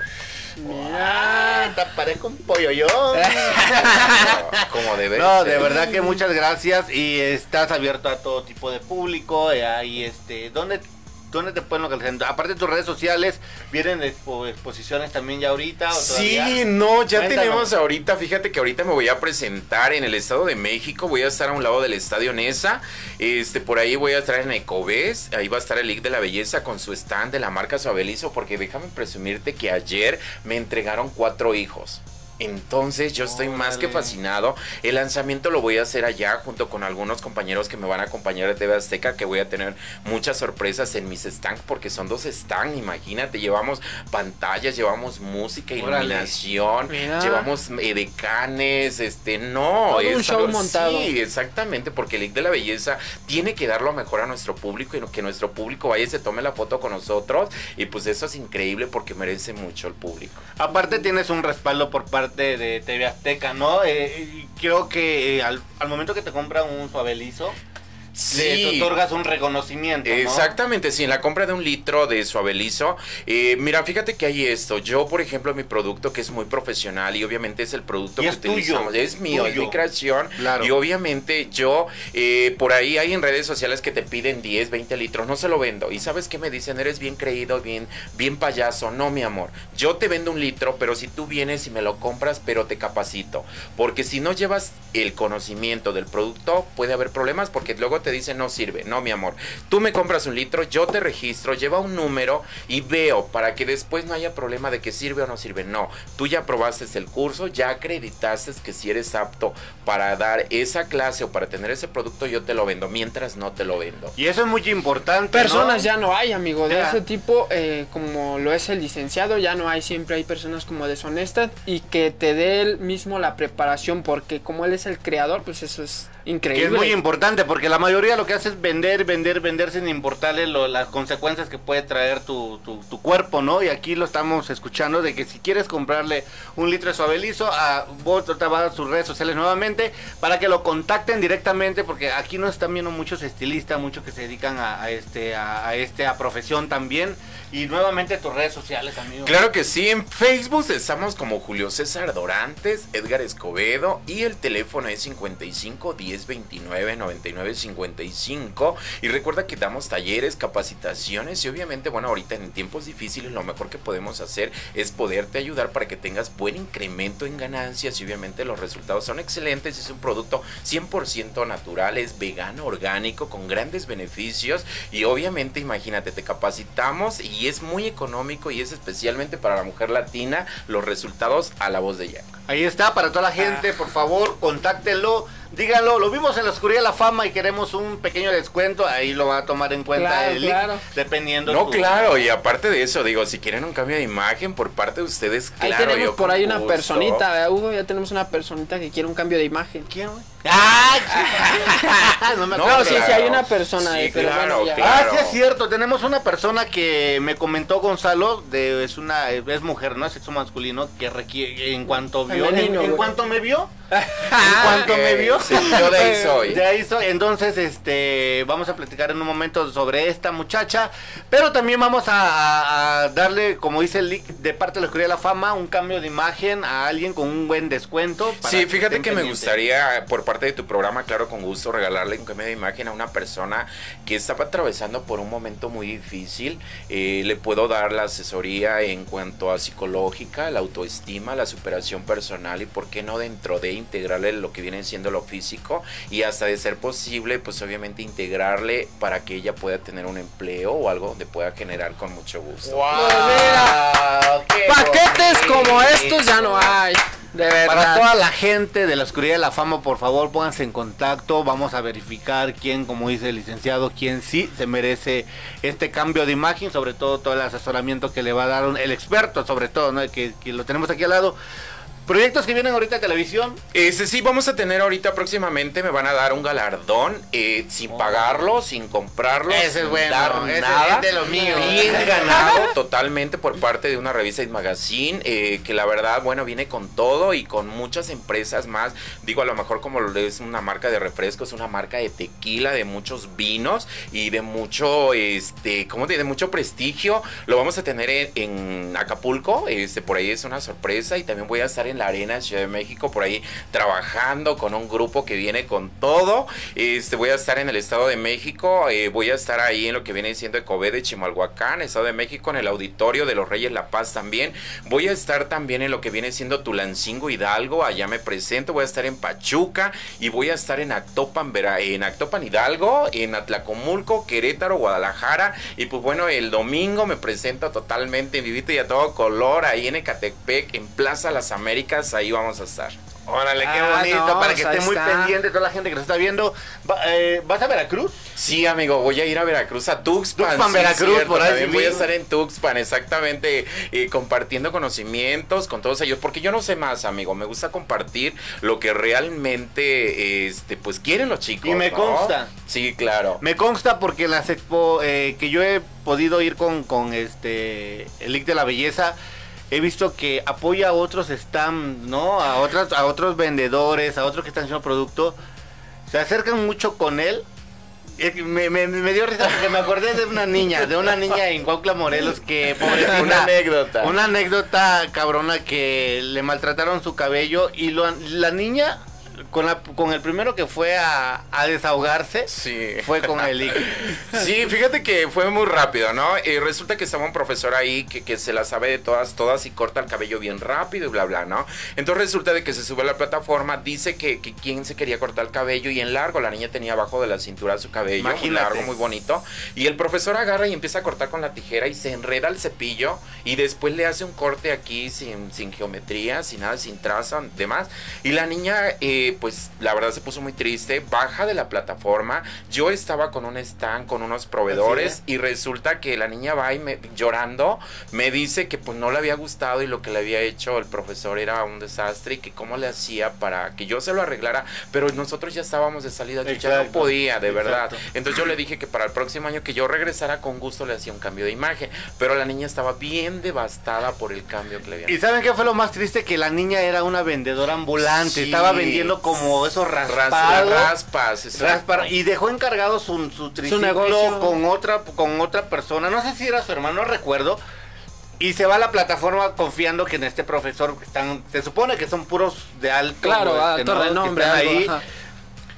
Mira, te parezco un pollo yo. [laughs] como debe No, de verdad que muchas gracias y estás abierto a todo tipo de público. eh, ahí, este, ¿dónde, ¿dónde te pueden localizar? Aparte de tus redes sociales, ¿vienen expo- exposiciones también ya ahorita? O Sí, todavía? no, ya Cuéntanos. tenemos ahorita, fíjate que ahorita me voy a presentar en el Estado de México, voy a estar a un lado del Estadio Nesa, este, por ahí voy a estar en Ecovés, ahí va a estar el League de la Belleza con su stand de la marca Suavelizo, porque déjame presumirte que ayer me entregaron cuatro hijos. Entonces yo estoy más que fascinado. El lanzamiento lo voy a hacer allá junto con algunos compañeros que me van a acompañar de TV Azteca, que voy a tener muchas sorpresas en mis stands, porque son dos stands, imagínate, llevamos pantallas, llevamos música, iluminación, llevamos eh, decanes, este, no. Todo un es show algo- montado. Sí, exactamente, porque el League de la Belleza tiene que dar lo mejor a nuestro público y que nuestro público vaya y se tome la foto con nosotros. Y pues eso es increíble porque merece mucho el público. Aparte tienes un respaldo por parte de TV Azteca, ¿no? Eh, creo que eh, al, al momento que te compran un suavelizo, le otorgas un reconocimiento, ¿no? Exactamente, sí, en la compra de un litro de suavelizo. eh, mira, fíjate que hay esto. Yo, por ejemplo, mi producto que es muy profesional y obviamente es el producto Y que es tuyo, utilizamos. es mío, es tuyo. mi creación. Claro. Y obviamente yo, eh, por ahí hay en redes sociales que te piden 10, 20 litros. No se lo vendo. Y sabes qué me dicen, eres bien creído, bien, bien payaso. No, mi amor. Yo te vendo un litro, pero si tú vienes y me lo compras, pero te capacito. Porque si no llevas el conocimiento del producto, puede haber problemas porque luego te dicen no sirve. No, mi amor. Tú me compras un litro, yo te registro, lleva un número y veo para que después no haya problema de que sirve o no sirve. No, tú ya probaste el curso, ya acreditaste que si eres apto para dar esa clase o para tener ese producto, yo te lo vendo. Mientras no te lo vendo. Y eso es muy importante. Personas ¿no? ya no hay, amigo, de Ya. ese tipo, eh, como lo es el licenciado, ya no hay, siempre hay personas como deshonestas y que te dé él mismo la preparación, porque como él es el creador, pues eso es Que increíble. es muy importante porque la mayoría lo que hace es vender, vender, vender sin importarle lo- las consecuencias que puede traer tu, tu- tu cuerpo, ¿no? Y aquí lo estamos escuchando de que si quieres comprarle un litro de suavelizo, a vos te vas a sus redes sociales nuevamente para que lo contacten directamente porque aquí nos están viendo muchos estilistas, muchos que se dedican a, a este, a, a este, a profesión también. Y nuevamente tus redes sociales, amigo. Claro que sí, en Facebook estamos como Julio César Dorantes, Edgar Escobedo y el teléfono es 55 10 10 29 99 55 y recuerda que damos talleres, capacitaciones y obviamente, bueno, ahorita en tiempos difíciles lo mejor que podemos hacer es poderte ayudar para que tengas buen incremento en ganancias y obviamente los resultados son excelentes, es un producto 100% natural, es vegano, orgánico, con grandes beneficios. Y obviamente imagínate, te capacitamos y es muy económico y es especialmente para la mujer latina los resultados a la voz de ella. Ahí está, para toda la gente, por favor, contáctenlo, díganlo, lo vimos en la oscuridad de la fama y queremos un pequeño descuento, ahí lo va a tomar en cuenta Claro, el link, claro. dependiendo. No, tu- claro, y aparte de eso, digo, si quieren un cambio de imagen por parte de ustedes, Ahí claro, tenemos yo por ahí una gusto. personita, ¿verdad, Hugo, ya tenemos una personita que quiere un cambio de imagen. ¿Quién, güey? [laughs] ¡Ah! [laughs] no me No, acuerdo. No, sí, sí, hay una persona Sí, ahí, pero claro, bueno, ya. claro. Ah, sí es cierto, tenemos una persona que me comentó Gonzalo, de, es una es mujer, no es sexo masculino, que requiere, en cuanto vio, en, Femenino, en güey. cuanto me vio, en cuanto me vio, sí, yo de ahí [laughs] soy. de ahí soy. Entonces, este, vamos a platicar en un momento sobre esta muchacha, pero también vamos a, a- a darle, como dice el link de parte de la Oscuridad de la Fama, un cambio de imagen a alguien con un buen descuento. para Sí, fíjate que me gustaría, por parte de tu programa, claro, con gusto, regalarle un cambio de imagen a una persona que estaba atravesando por un momento muy difícil. Eh, le puedo dar la asesoría en cuanto a psicológica, la autoestima, la superación personal y, por qué no, dentro de integrarle lo que viene siendo lo físico y hasta de ser posible, pues obviamente integrarle para que ella pueda tener un empleo o algo donde pueda generar con mucho gusto. Pues mira, ¡Qué Paquetes como estos ya no hay, de verdad. Para toda la gente de la Oscuridad de la Fama, por favor, pónganse en contacto. Vamos a verificar quién, como dice el licenciado, quién sí se merece este cambio de imagen, sobre todo todo el asesoramiento que le va a dar un- el experto, sobre todo, ¿no? que, que lo tenemos aquí al lado. Proyectos que vienen ahorita a televisión. Este sí, vamos a tener ahorita próximamente, me van a dar un galardón eh, sin pagarlo, sin comprarlo, Ese es bueno, dar ese nada. es de lo mío. Bien [laughs] ganado totalmente por parte de una revista It Magazine, eh, que la verdad, bueno, viene con todo y con muchas empresas más. Digo, a lo mejor como lo es una marca de refrescos, una marca de tequila, de muchos vinos y de mucho, este, ¿cómo te De mucho prestigio. Lo vamos a tener en, en Acapulco, este, por ahí es una sorpresa y también voy a estar en la arena Ciudad de México, por ahí trabajando con un grupo que viene con todo. Este, voy a estar en el Estado de México, eh, voy a estar ahí en lo que viene siendo Ecobé de Chimalhuacán, Estado de México, en el auditorio de los Reyes La Paz también. Voy a estar también en lo que viene siendo Tulancingo Hidalgo, allá me presento, voy a estar en Pachuca y voy a estar en Actopan, Vera- en Actopan Hidalgo, en Atlacomulco, Querétaro, Guadalajara y pues bueno, el domingo me presento totalmente en vivito y a todo color ahí en Ecatepec, en Plaza Las Américas, ahí vamos a estar. Órale, qué Ah, bonito, no, para que pues esté ahí muy está. pendiente toda la gente que nos está viendo. Va- eh, ¿Vas a Veracruz? Sí, amigo, voy a ir a Veracruz, a Tuxpan. Tuxpan, sí, Veracruz, cierto, por ahí voy a estar en Tuxpan, exactamente, eh, compartiendo conocimientos con todos ellos, porque yo no sé más, amigo, me gusta compartir lo que realmente, este, pues quieren los chicos. Y me ¿no? consta. Sí, claro. Me consta porque las expo eh, que yo he podido ir con, con este el Lic de la Belleza, he visto que apoya a otros stands, ¿no? A otras, a otros vendedores, a otros que están haciendo producto. Se acercan mucho con él. Eh, Me, me- me dio risa porque me acordé de una niña, de una niña en Cuautla, Morelos, que pobrecita. Una anécdota. Una anécdota cabrona que le maltrataron su cabello y lo, la niña, con, la, con el primero que fue a, a desahogarse, Sí. fue con el. [laughs] Sí, fíjate que fue muy rápido, ¿no? Eh, resulta que estaba un profesor ahí que, que se la sabe de todas, todas y corta el cabello bien rápido y bla, bla, ¿no? Entonces resulta de que se sube a la plataforma, dice que, que quien se quería cortar el cabello y en largo, la niña tenía abajo de la cintura su cabello, muy largo, muy bonito, y el profesor agarra y empieza a cortar con la tijera y se enreda el cepillo y después le hace un corte aquí sin, sin geometría, sin nada, sin trazo, demás, y la niña, eh, pues la verdad se puso muy triste, baja de la plataforma, yo estaba con un stand, con unos proveedores, y resulta que la niña va y me, llorando, me dice que pues no le había gustado y lo que le había hecho el profesor era un desastre y que cómo le hacía para que yo se lo arreglara, pero nosotros ya estábamos de salida, yo ya no podía, de verdad. Entonces yo le dije que para el próximo año que yo regresara con gusto le hacía un cambio de imagen, pero la niña estaba bien devastada por el cambio que le habían ¿Y saben qué fue lo más triste? Que la niña era una vendedora ambulante. Sí. Estaba vendiendo como esos Ras- raspados. raspas, raspar- y dejó encargado su, su triciclo negocio. con otra con otra persona. No sé si era su hermano, no recuerdo. Y se va a la plataforma confiando que en este profesor que están, se supone que son puros de alto, Claro, este, alto ¿no? renombre, algo, ahí. ajá.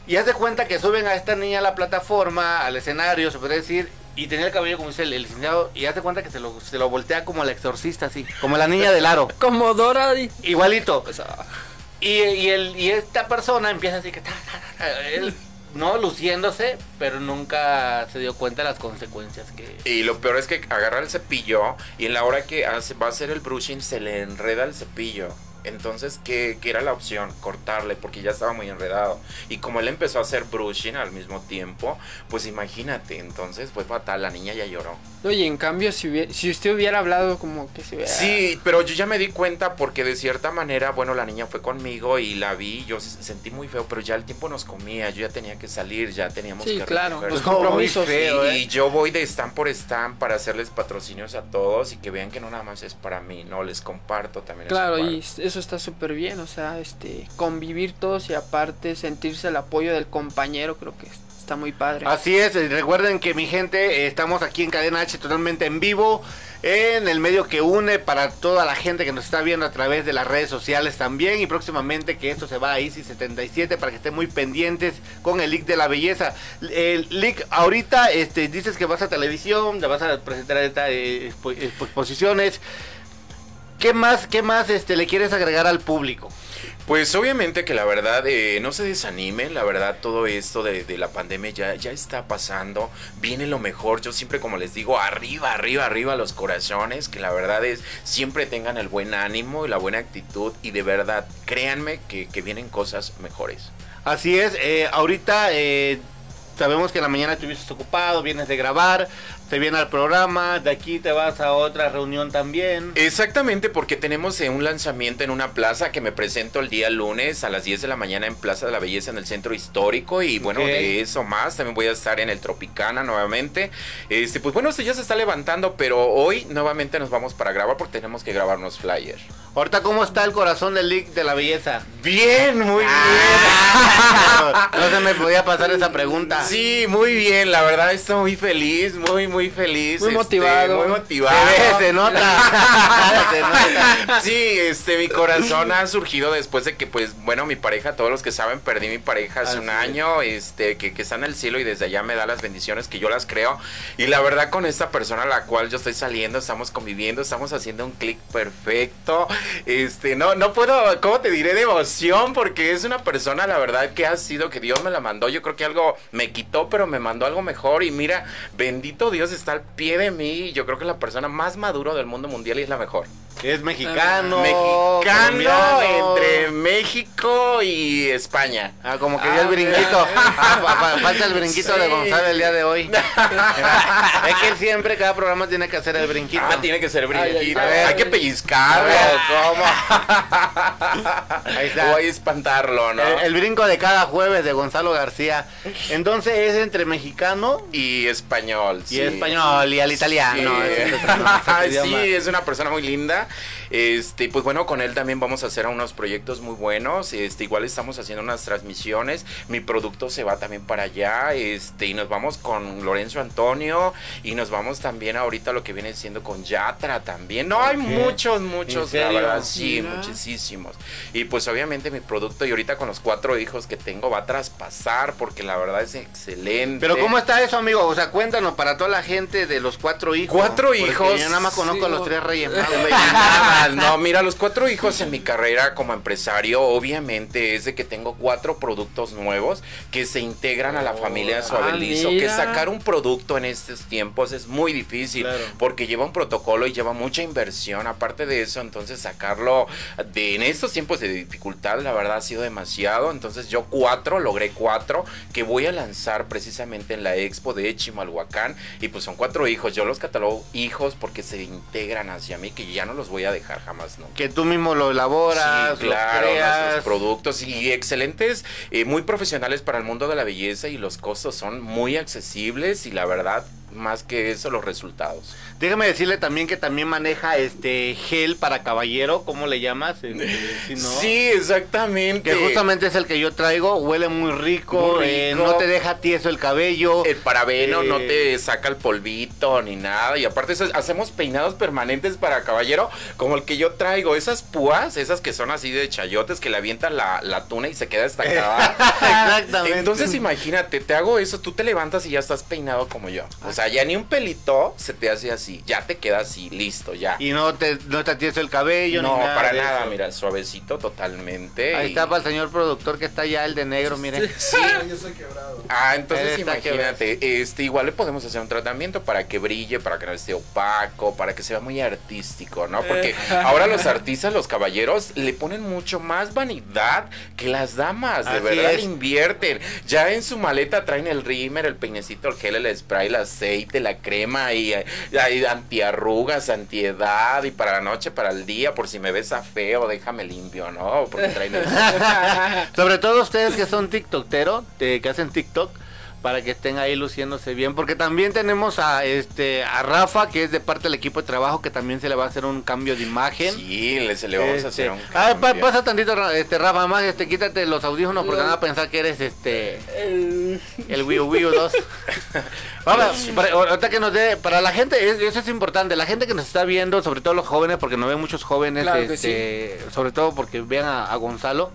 Y haz de cuenta que suben a esta niña a la plataforma, al escenario, se puede decir, y tenía el cabello como dice el, el licenciado, y haz de cuenta que se lo, se lo voltea como el exorcista, así, como la niña del aro. [laughs] Como Dora. Igualito. O sea, Y, el, y esta persona empieza así que... ta, ta, ta, él, no luciéndose, pero nunca se dio cuenta de las consecuencias que... Y lo peor es que agarra el cepillo y en la hora que va a hacer el brushing se le enreda el cepillo. Entonces, ¿qué, qué era la opción? Cortarle porque ya estaba muy enredado. Y como él empezó a hacer brushing al mismo tiempo, pues imagínate, entonces fue fatal, la niña ya lloró. Oye, en cambio, si, hubiera- si usted hubiera hablado como que se hubiera... Sí, pero yo ya me di cuenta porque de cierta manera, bueno, la niña fue conmigo y la vi, yo sentí muy feo, pero ya el tiempo nos comía, yo ya tenía que salir, ya teníamos Sí, que claro, recoger. los compromisos. feo, ¿eh? y yo voy de stand por stand para hacerles patrocinios a todos y que vean que no nada más es para mí, no, les comparto también. Claro, y está súper bien, o sea, este, convivir todos y aparte sentirse el apoyo del compañero, creo que está muy padre. Así es, eh, recuerden que mi gente, eh, estamos aquí en Cadena H totalmente en vivo, en el medio que une para toda la gente que nos está viendo a través de las redes sociales también y próximamente que esto se va a Easy 77 para que estén muy pendientes con el League de la Belleza. El League, ahorita este, dices que vas a televisión, te vas a presentar eh, expo- expo- exposiciones. ¿Qué más, qué más este, le quieres agregar al público? Pues obviamente que la verdad eh, no se desanimen, la verdad todo esto de, de la pandemia ya, ya está pasando, viene lo mejor, yo siempre como les digo, arriba, arriba, arriba los corazones, que la verdad es, siempre tengan el buen ánimo y la buena actitud y de verdad, créanme que, que vienen cosas mejores. Así es, eh, ahorita eh, sabemos que en la mañana estuviste ocupado, vienes de grabar, te viene al programa, de aquí te vas a otra reunión también. Exactamente, porque tenemos eh, un lanzamiento en una plaza que me presento el día lunes a las 10 de la mañana en Plaza de la Belleza en el centro histórico y bueno, de eso más, también voy a estar en el Tropicana nuevamente. Este, pues bueno, esto ya se está levantando, pero hoy nuevamente nos vamos para grabar porque tenemos que grabarnos flyer. Ahorita, ¿cómo está el corazón del League de la Belleza? Bien, muy Ah, [laughs] no se me podía pasar esa pregunta. Sí, muy bien, la verdad estoy muy feliz, muy muy feliz. Muy este, motivado. Muy motivado. Se nota. [laughs] Se nota. Sí, este, mi corazón ha surgido después de que, pues, bueno, mi pareja, todos los que saben, perdí mi pareja hace Así un año, este, que, que está en el cielo y desde allá me da las bendiciones que yo las creo. Y la verdad, con esta persona a la cual yo estoy saliendo, estamos conviviendo, estamos haciendo un clic perfecto. Este, no, no puedo, ¿cómo te diré? De emoción, porque es una persona, la verdad, que ha sido que Dios me la mandó. Yo creo que algo me quitó, pero me mandó algo mejor. Y mira, bendito Dios está al pie de mí. Yo creo que es la persona más maduro del mundo mundial y es la mejor. Es mexicano. Mexicano colombiano. entre México y España. Ah, como que dio el brinquito. [laughs] Ah, fa- fa- falta el brinquito Sí. de Gonzalo el día de hoy. [laughs] es que él siempre, cada programa tiene que hacer el brinquito. Ah, tiene que ser brinquito. ay, ay. hay que pellizcarlo. A ¿Cómo? Ahí está. [laughs] O hay espantarlo, ¿no? El, el brinco de cada jueves de Gonzalo García. Entonces es entre mexicano Y español. y español y al italiano. Sí. Es otro- [laughs] otro Sí, idioma. es una persona muy linda. Este, pues bueno, con él también vamos a hacer unos proyectos muy buenos. Este, igual estamos haciendo unas transmisiones. Mi producto se va también para allá. Este, y nos vamos con Lorenzo Antonio. Y nos vamos también ahorita a lo que viene siendo con Yatra también. No, hay muchos, muchos, ¿En la serio? verdad, sí, Mira. muchísimos. Y pues obviamente mi producto, y ahorita con los cuatro hijos que tengo, va a traspasar porque la verdad es excelente. Pero ¿cómo está eso, amigo? O sea, cuéntanos para toda la gente de los cuatro hijos. Cuatro hijos. Yo nada más conozco Sí, a los no. tres reyes magos. [laughs] Nada más, no, mira, los cuatro hijos en mi carrera como empresario, obviamente es de que tengo cuatro productos nuevos que se integran a la familia Suavelizo. que mira. sacar un producto en estos tiempos es muy difícil Claro. porque lleva un protocolo y lleva mucha inversión. Aparte de eso, entonces sacarlo de en estos tiempos de dificultad, la verdad ha sido demasiado. Entonces yo cuatro, logré cuatro que voy a lanzar precisamente en la expo de Chimalhuacán. Y pues son cuatro hijos. Yo los catalogo hijos porque se integran hacia mí, que ya no los voy a dejar jamás nunca. Que tú mismo lo elaboras, Sí, claro, nuestros productos y excelentes, eh, muy profesionales para el mundo de la belleza y los costos son muy accesibles y la verdad más que eso los resultados. Déjame decirle también que también maneja este gel para caballero, ¿cómo le llamas? [laughs] Este, si no. Sí, exactamente. Que justamente es el que yo traigo, huele muy rico, Muy eh, no te deja tieso el cabello. El parabeno Eh, no te saca el polvito ni nada. Y aparte eso- hacemos peinados permanentes para caballero, como el que yo traigo. Esas púas, esas que son así de chayotes, que le avientan la, la tuna y se queda estancada. [laughs] Exactamente. Entonces imagínate, te hago eso, tú te levantas y ya estás peinado como yo. O sea, ya ni un pelito se te hace así. Ya te queda así, listo, ya. Y no te, no te el cabello, no, ni nada. para de nada, eso. mira, suavecito totalmente. Ahí y- está para el señor productor que está allá, el de negro, mire. Sí. Ah, entonces Él está imagínate, este igual le podemos hacer un tratamiento para que brille, para que no esté opaco, para que sea muy artístico, ¿no? Porque Eh. ahora los artistas, los caballeros, le ponen mucho más vanidad que las damas, de Así verdad es. invierten. Ya en su maleta traen el rímer, el peinecito, el gel, el spray, el aceite, la crema y, eh, hay antiarrugas, antiedad y para la noche, para el día, por si me ves a feo, déjame limpio, ¿no? Porque traen. [laughs] Sobre todo ustedes que son tiktokeros, eh, que hacen TikTok, para que estén ahí luciéndose bien. Porque también tenemos a este a Rafa, que es de parte del equipo de trabajo, que también se le va a hacer un cambio de imagen. Sí, le, se le vamos Este, a hacer un ah, pa- cambio. pasa tantito, este, Rafa, más este, quítate los audífonos porque No. van a pensar que eres este El- el Wii U Wii U 2. [laughs] Vamos, para, ahorita que nos dé, para la gente, es- eso es importante, la gente que nos está viendo, sobre todo los jóvenes, porque nos ven muchos jóvenes, Claro este, sobre todo porque vean a, a Gonzalo.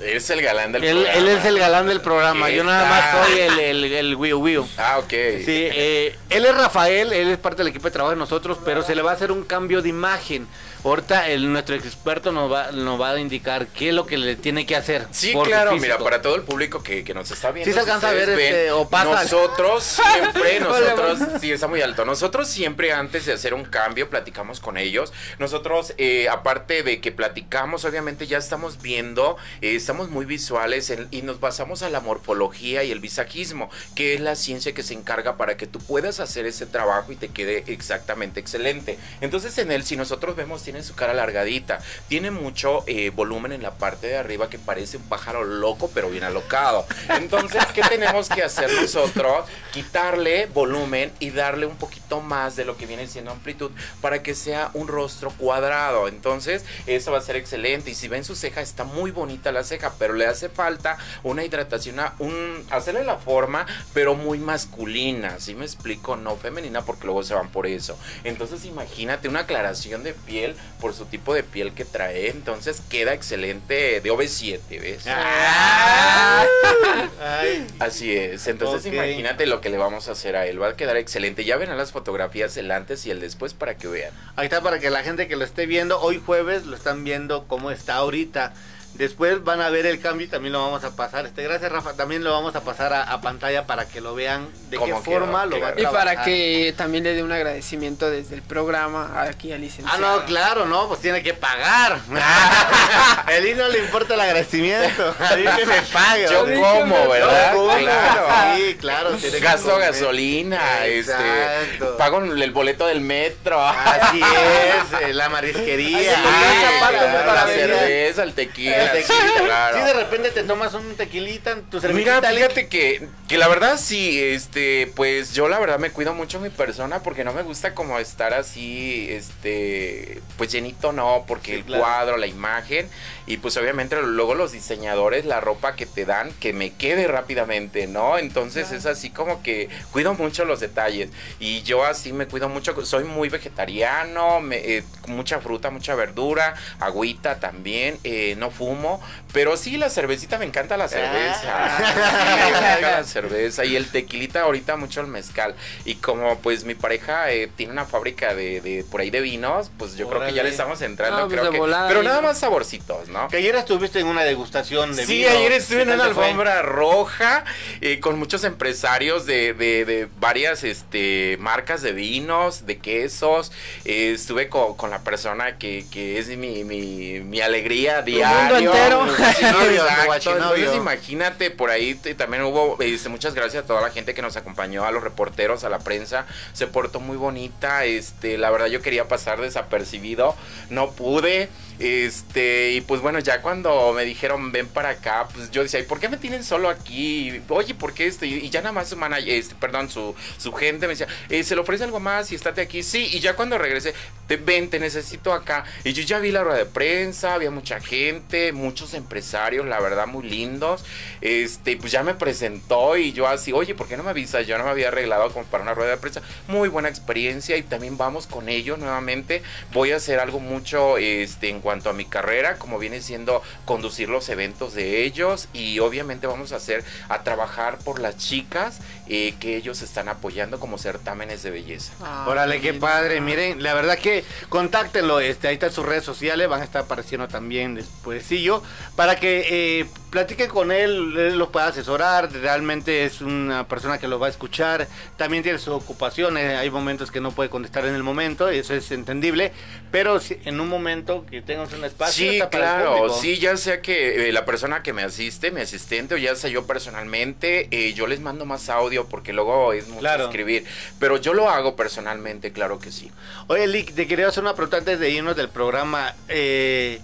Es el galán del Él, programa. él es el galán del programa, ¿Qué yo nada más soy el, el, el Wii Wii. Ah, ok. Sí, eh, él es Rafael, él es parte del equipo de trabajo de nosotros, pero se le va a hacer un cambio de imagen. Ahorita el, nuestro experto nos va, nos va a indicar qué es lo que le tiene que hacer. Sí, claro, mira, para todo el público que, que nos está viendo. Sí se alcanza a ver, este, o pasa. Nosotros siempre, [laughs] nosotros, sí, está muy alto. Nosotros siempre antes de hacer un cambio platicamos con ellos. Nosotros, eh, aparte de que platicamos, obviamente ya estamos viendo, eh, estamos muy visuales en- y nos basamos a la morfología y el visajismo, que es la ciencia que se encarga para que tú puedas hacer ese trabajo y te quede exactamente excelente. Entonces en él, si nosotros vemos, tiene su cara alargadita, tiene mucho eh, volumen en la parte de arriba que parece un pájaro loco, pero bien alocado. Entonces, ¿qué tenemos que hacer nosotros? Quitarle volumen y darle un poquito más de lo que viene siendo amplitud para que sea un rostro cuadrado. Entonces, eso va a ser excelente. Y si ven su ceja, está muy bonita la ceja, pero le hace falta una hidratación, un, hacerle la forma, pero muy masculina. ¿Sí me explico? No femenina, porque luego se van por eso. Entonces, imagínate una aclaración de piel por su tipo de piel que trae. Entonces, queda excelente de OV7, ¿ves? Ah. Ay. Así es, entonces imagínate lo que le vamos a hacer a él, va a quedar excelente. Ya verán las fotografías el antes y el después para que vean. Ahí está para que la gente que lo esté viendo, hoy jueves lo están viendo cómo está ahorita. Después van a ver el cambio y también lo vamos a pasar. Este, gracias Rafa, también lo vamos a pasar a, a pantalla para que lo vean de qué quedó, forma lo va a. Y para que también le dé un agradecimiento desde el programa aquí al Ah, licenciado. no, claro, no, pues tiene que pagar. [laughs] El I no le importa el agradecimiento. [laughs] A mí que me pague. Yo como, ¿verdad? Yo como, Claro. Sí, claro. tiene que Gasto comer. gasolina, Exacto. este, pago el boleto del metro. Así [laughs] es, eh, la marisquería. Ay, Ah, la cerveza, el tequila, tequilita. claro. Sí, de repente te tomas un tequilita, tu Mira, cervecita. fíjate que, que la verdad sí, este, pues yo la verdad me cuido mucho mi persona porque no me gusta como estar así, este, pues llenito no, porque Sí, el claro. cuadro, la imagen y pues obviamente luego los diseñadores, la ropa que te dan, que me quede rápidamente, ¿no? Entonces es así como que cuido mucho los detalles y yo así me cuido mucho, soy muy vegetariano, me- eh, mucha fruta, mucha verdura, agüita también, eh, no fumo, humo pero sí la cervecita, me encanta la cerveza. Ah. Sí, me encanta la [laughs] cerveza y el tequilita ahorita mucho el mezcal. Y como pues mi pareja eh, tiene una fábrica de, de por ahí de vinos, pues yo creo que ya le estamos entrando, No, pues, creo que. volada pero nada más saborcitos, ¿no? Que ayer estuviste en una degustación de Sí, vino. ayer estuve en ¿Qué tal una alfombra roja eh, con muchos empresarios de, de- de varias este, marcas de vinos, de quesos. Eh, estuve co- con, la persona que, que es mi, mi, mi alegría diaria. mundo entero. Exacto. guachinovio. Entonces imagínate, por ahí también hubo, este, muchas gracias a toda la gente que nos acompañó, a los reporteros, a la prensa, se portó muy bonita, este, la verdad yo quería pasar desapercibido, no pude, este, y pues bueno, ya cuando me dijeron ven para acá, pues yo decía, ¿y por qué me tienen solo aquí? Oye, ¿por qué este? Y ya nada más su manager, este, perdón, su, su gente me decía, eh, ¿se le ofrece algo más y estate aquí? Sí, y ya cuando regresé, te, ven, te necesito acá. Y yo ya vi la rueda de prensa, había mucha gente, muchos empresarios, la verdad, muy lindos. Este, pues ya me presentó y yo así, oye, ¿por qué no me avisas? Yo no me había arreglado como para una rueda de prensa. Muy buena experiencia y también vamos con ellos nuevamente. Voy a hacer algo mucho este, en cuanto a mi carrera, como viene siendo conducir los eventos de ellos y obviamente vamos a hacer, a trabajar por las chicas eh, que ellos están apoyando como certámenes de belleza. Ah, Órale, qué padre. Miren, la verdad que contáctenlo. Este, ahí están sus redes sociales. Van a estar apareciendo también despuésillo. Para que eh, platiquen con él. Él los pueda asesorar. Realmente es una persona que los va a escuchar. También tiene sus ocupaciones. Hay momentos que no puede contestar en el momento. Y eso es entendible. Pero si en un momento que tengas un espacio. Sí, claro, sí, ya sea que eh, la persona que me asiste, mi asistente, o ya sea yo personalmente, eh, yo les mando más audio porque luego es mucho Claro. escribir, pero yo lo hago personalmente, claro que sí. Oye, Lick, te quería hacer una pregunta antes de irnos del programa. Eh,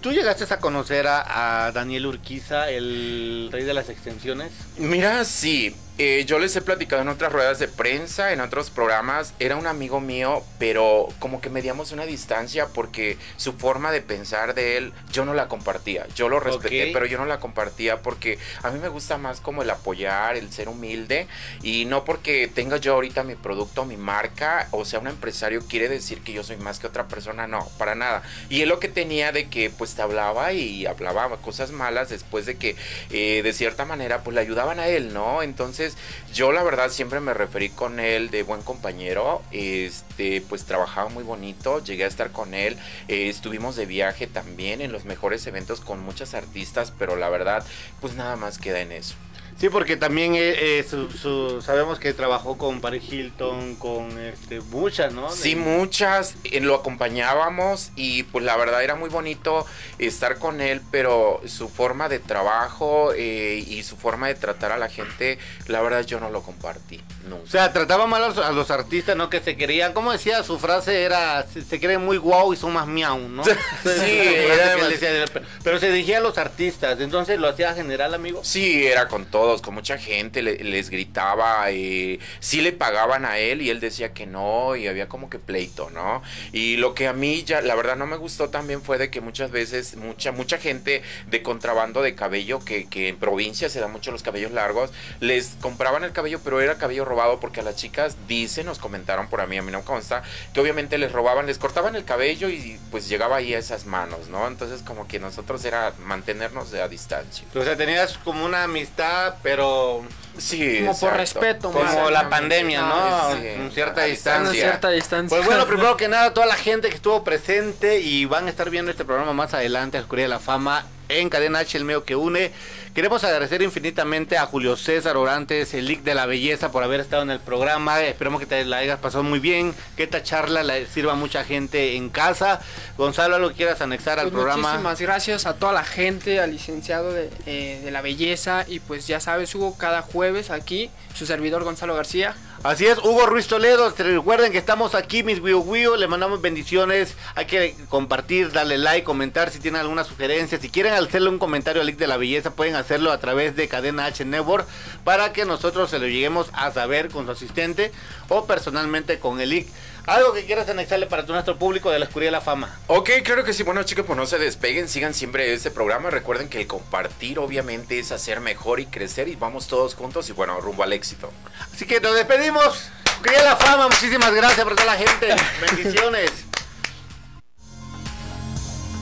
¿Tú llegaste a conocer a, a Daniel Urquiza, el rey de las extensiones? Mira, sí, eh, yo les he platicado en otras ruedas de prensa, en otros programas, era un amigo mío, pero como que medíamos una distancia porque su forma de pensar de él, yo no la compartía, yo lo respeté, pero yo no la compartía porque a mí me gusta más como el apoyar, el ser humilde, y no porque tenga yo ahorita mi producto, mi marca, o sea, un empresario quiere decir que yo soy más que otra persona, no, para nada. Y él lo que tenía de que pues te hablaba y hablaba cosas malas después de que eh, de cierta manera pues le ayudaban a él, ¿no? Entonces yo la verdad siempre me referí con él de buen compañero, este pues trabajaba muy bonito, llegué a estar con él, eh, estuvimos de viaje también en los mejores eventos con muchas artistas, pero la verdad pues nada más queda en eso. Sí, porque también eh, eh, su- su- sabemos que trabajó con Paris Hilton, con este, muchas, ¿no? Sí, muchas, eh, lo acompañábamos y pues la verdad era muy bonito estar con él, pero su forma de trabajo eh, y su forma de tratar a la gente, la verdad yo no lo compartí, O nunca. sea, trataba mal a los, a los artistas, ¿no? Que se querían, como decía, su frase era, se, se creen muy guau y son más miau, ¿no? [laughs] Sí, era decía, pero- se dirigía a los artistas, entonces lo hacía general, amigo. Sí, era con todos, con mucha gente, le- les gritaba, eh, sí le pagaban a él y él decía que no y había como que pleito, ¿no? Y lo que a mí ya, la verdad no me gustó también fue de que muchas veces, mucha, mucha gente de contrabando de cabello, que, que en provincia se dan mucho los cabellos largos, les compraban el cabello, pero era cabello robado porque a las chicas, dicen, nos comentaron por a mí, a mí no consta, que obviamente les robaban, les cortaban el cabello y pues llegaba ahí a esas manos, ¿no? Entonces como que nosotros era mantenernos a distancia. O sea, tenías como una amistad, pero Sí, Como por respeto, como la pandemia, ¿no? Sí. Cierta A distancia. Cierta distancia. Pues bueno, primero que nada, toda la gente que estuvo presente y van a estar viendo este programa más adelante, Oscuridad de la Fama, en Cadena H, el medio que une. Queremos agradecer infinitamente a Julio César Orantes, el Lic de la Belleza, por haber estado en el programa. Esperemos que te la hayas pasado muy bien, que esta charla le sirva a mucha gente en casa. Gonzalo, ¿algo que quieras anexar al Pues programa? Muchísimas gracias a toda la gente, al licenciado de, eh, de la belleza y pues ya sabes Hugo, cada jueves aquí, su servidor Gonzalo García. Así es, Hugo Ruiz Toledo, recuerden que estamos aquí, mis Wio le mandamos bendiciones, hay que compartir, darle like, comentar si tienen alguna sugerencia, si quieren hacerle un comentario al Lic de la Belleza, pueden hacerlo a través de Cadena H Network para que nosotros se lo lleguemos a saber con su asistente o personalmente con el Lic. Algo que quieras anexarle para tu nuestro público de la Escuridad de la Fama. Ok, claro que sí. Bueno, chicos, pues no se despeguen, sigan siempre este programa. Recuerden que el compartir, obviamente, es hacer mejor y crecer. Y vamos todos juntos y bueno, rumbo al éxito. Así que nos despedimos. Escuridad de la Fama, muchísimas gracias por toda la gente. [laughs] Bendiciones.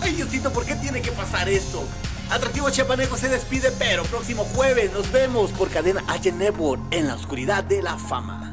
Ay, Diosito, ¿por qué tiene que pasar esto? Atractivo Chiapaneco se despide, pero próximo jueves nos vemos por Cadena H Network en la oscuridad de la fama.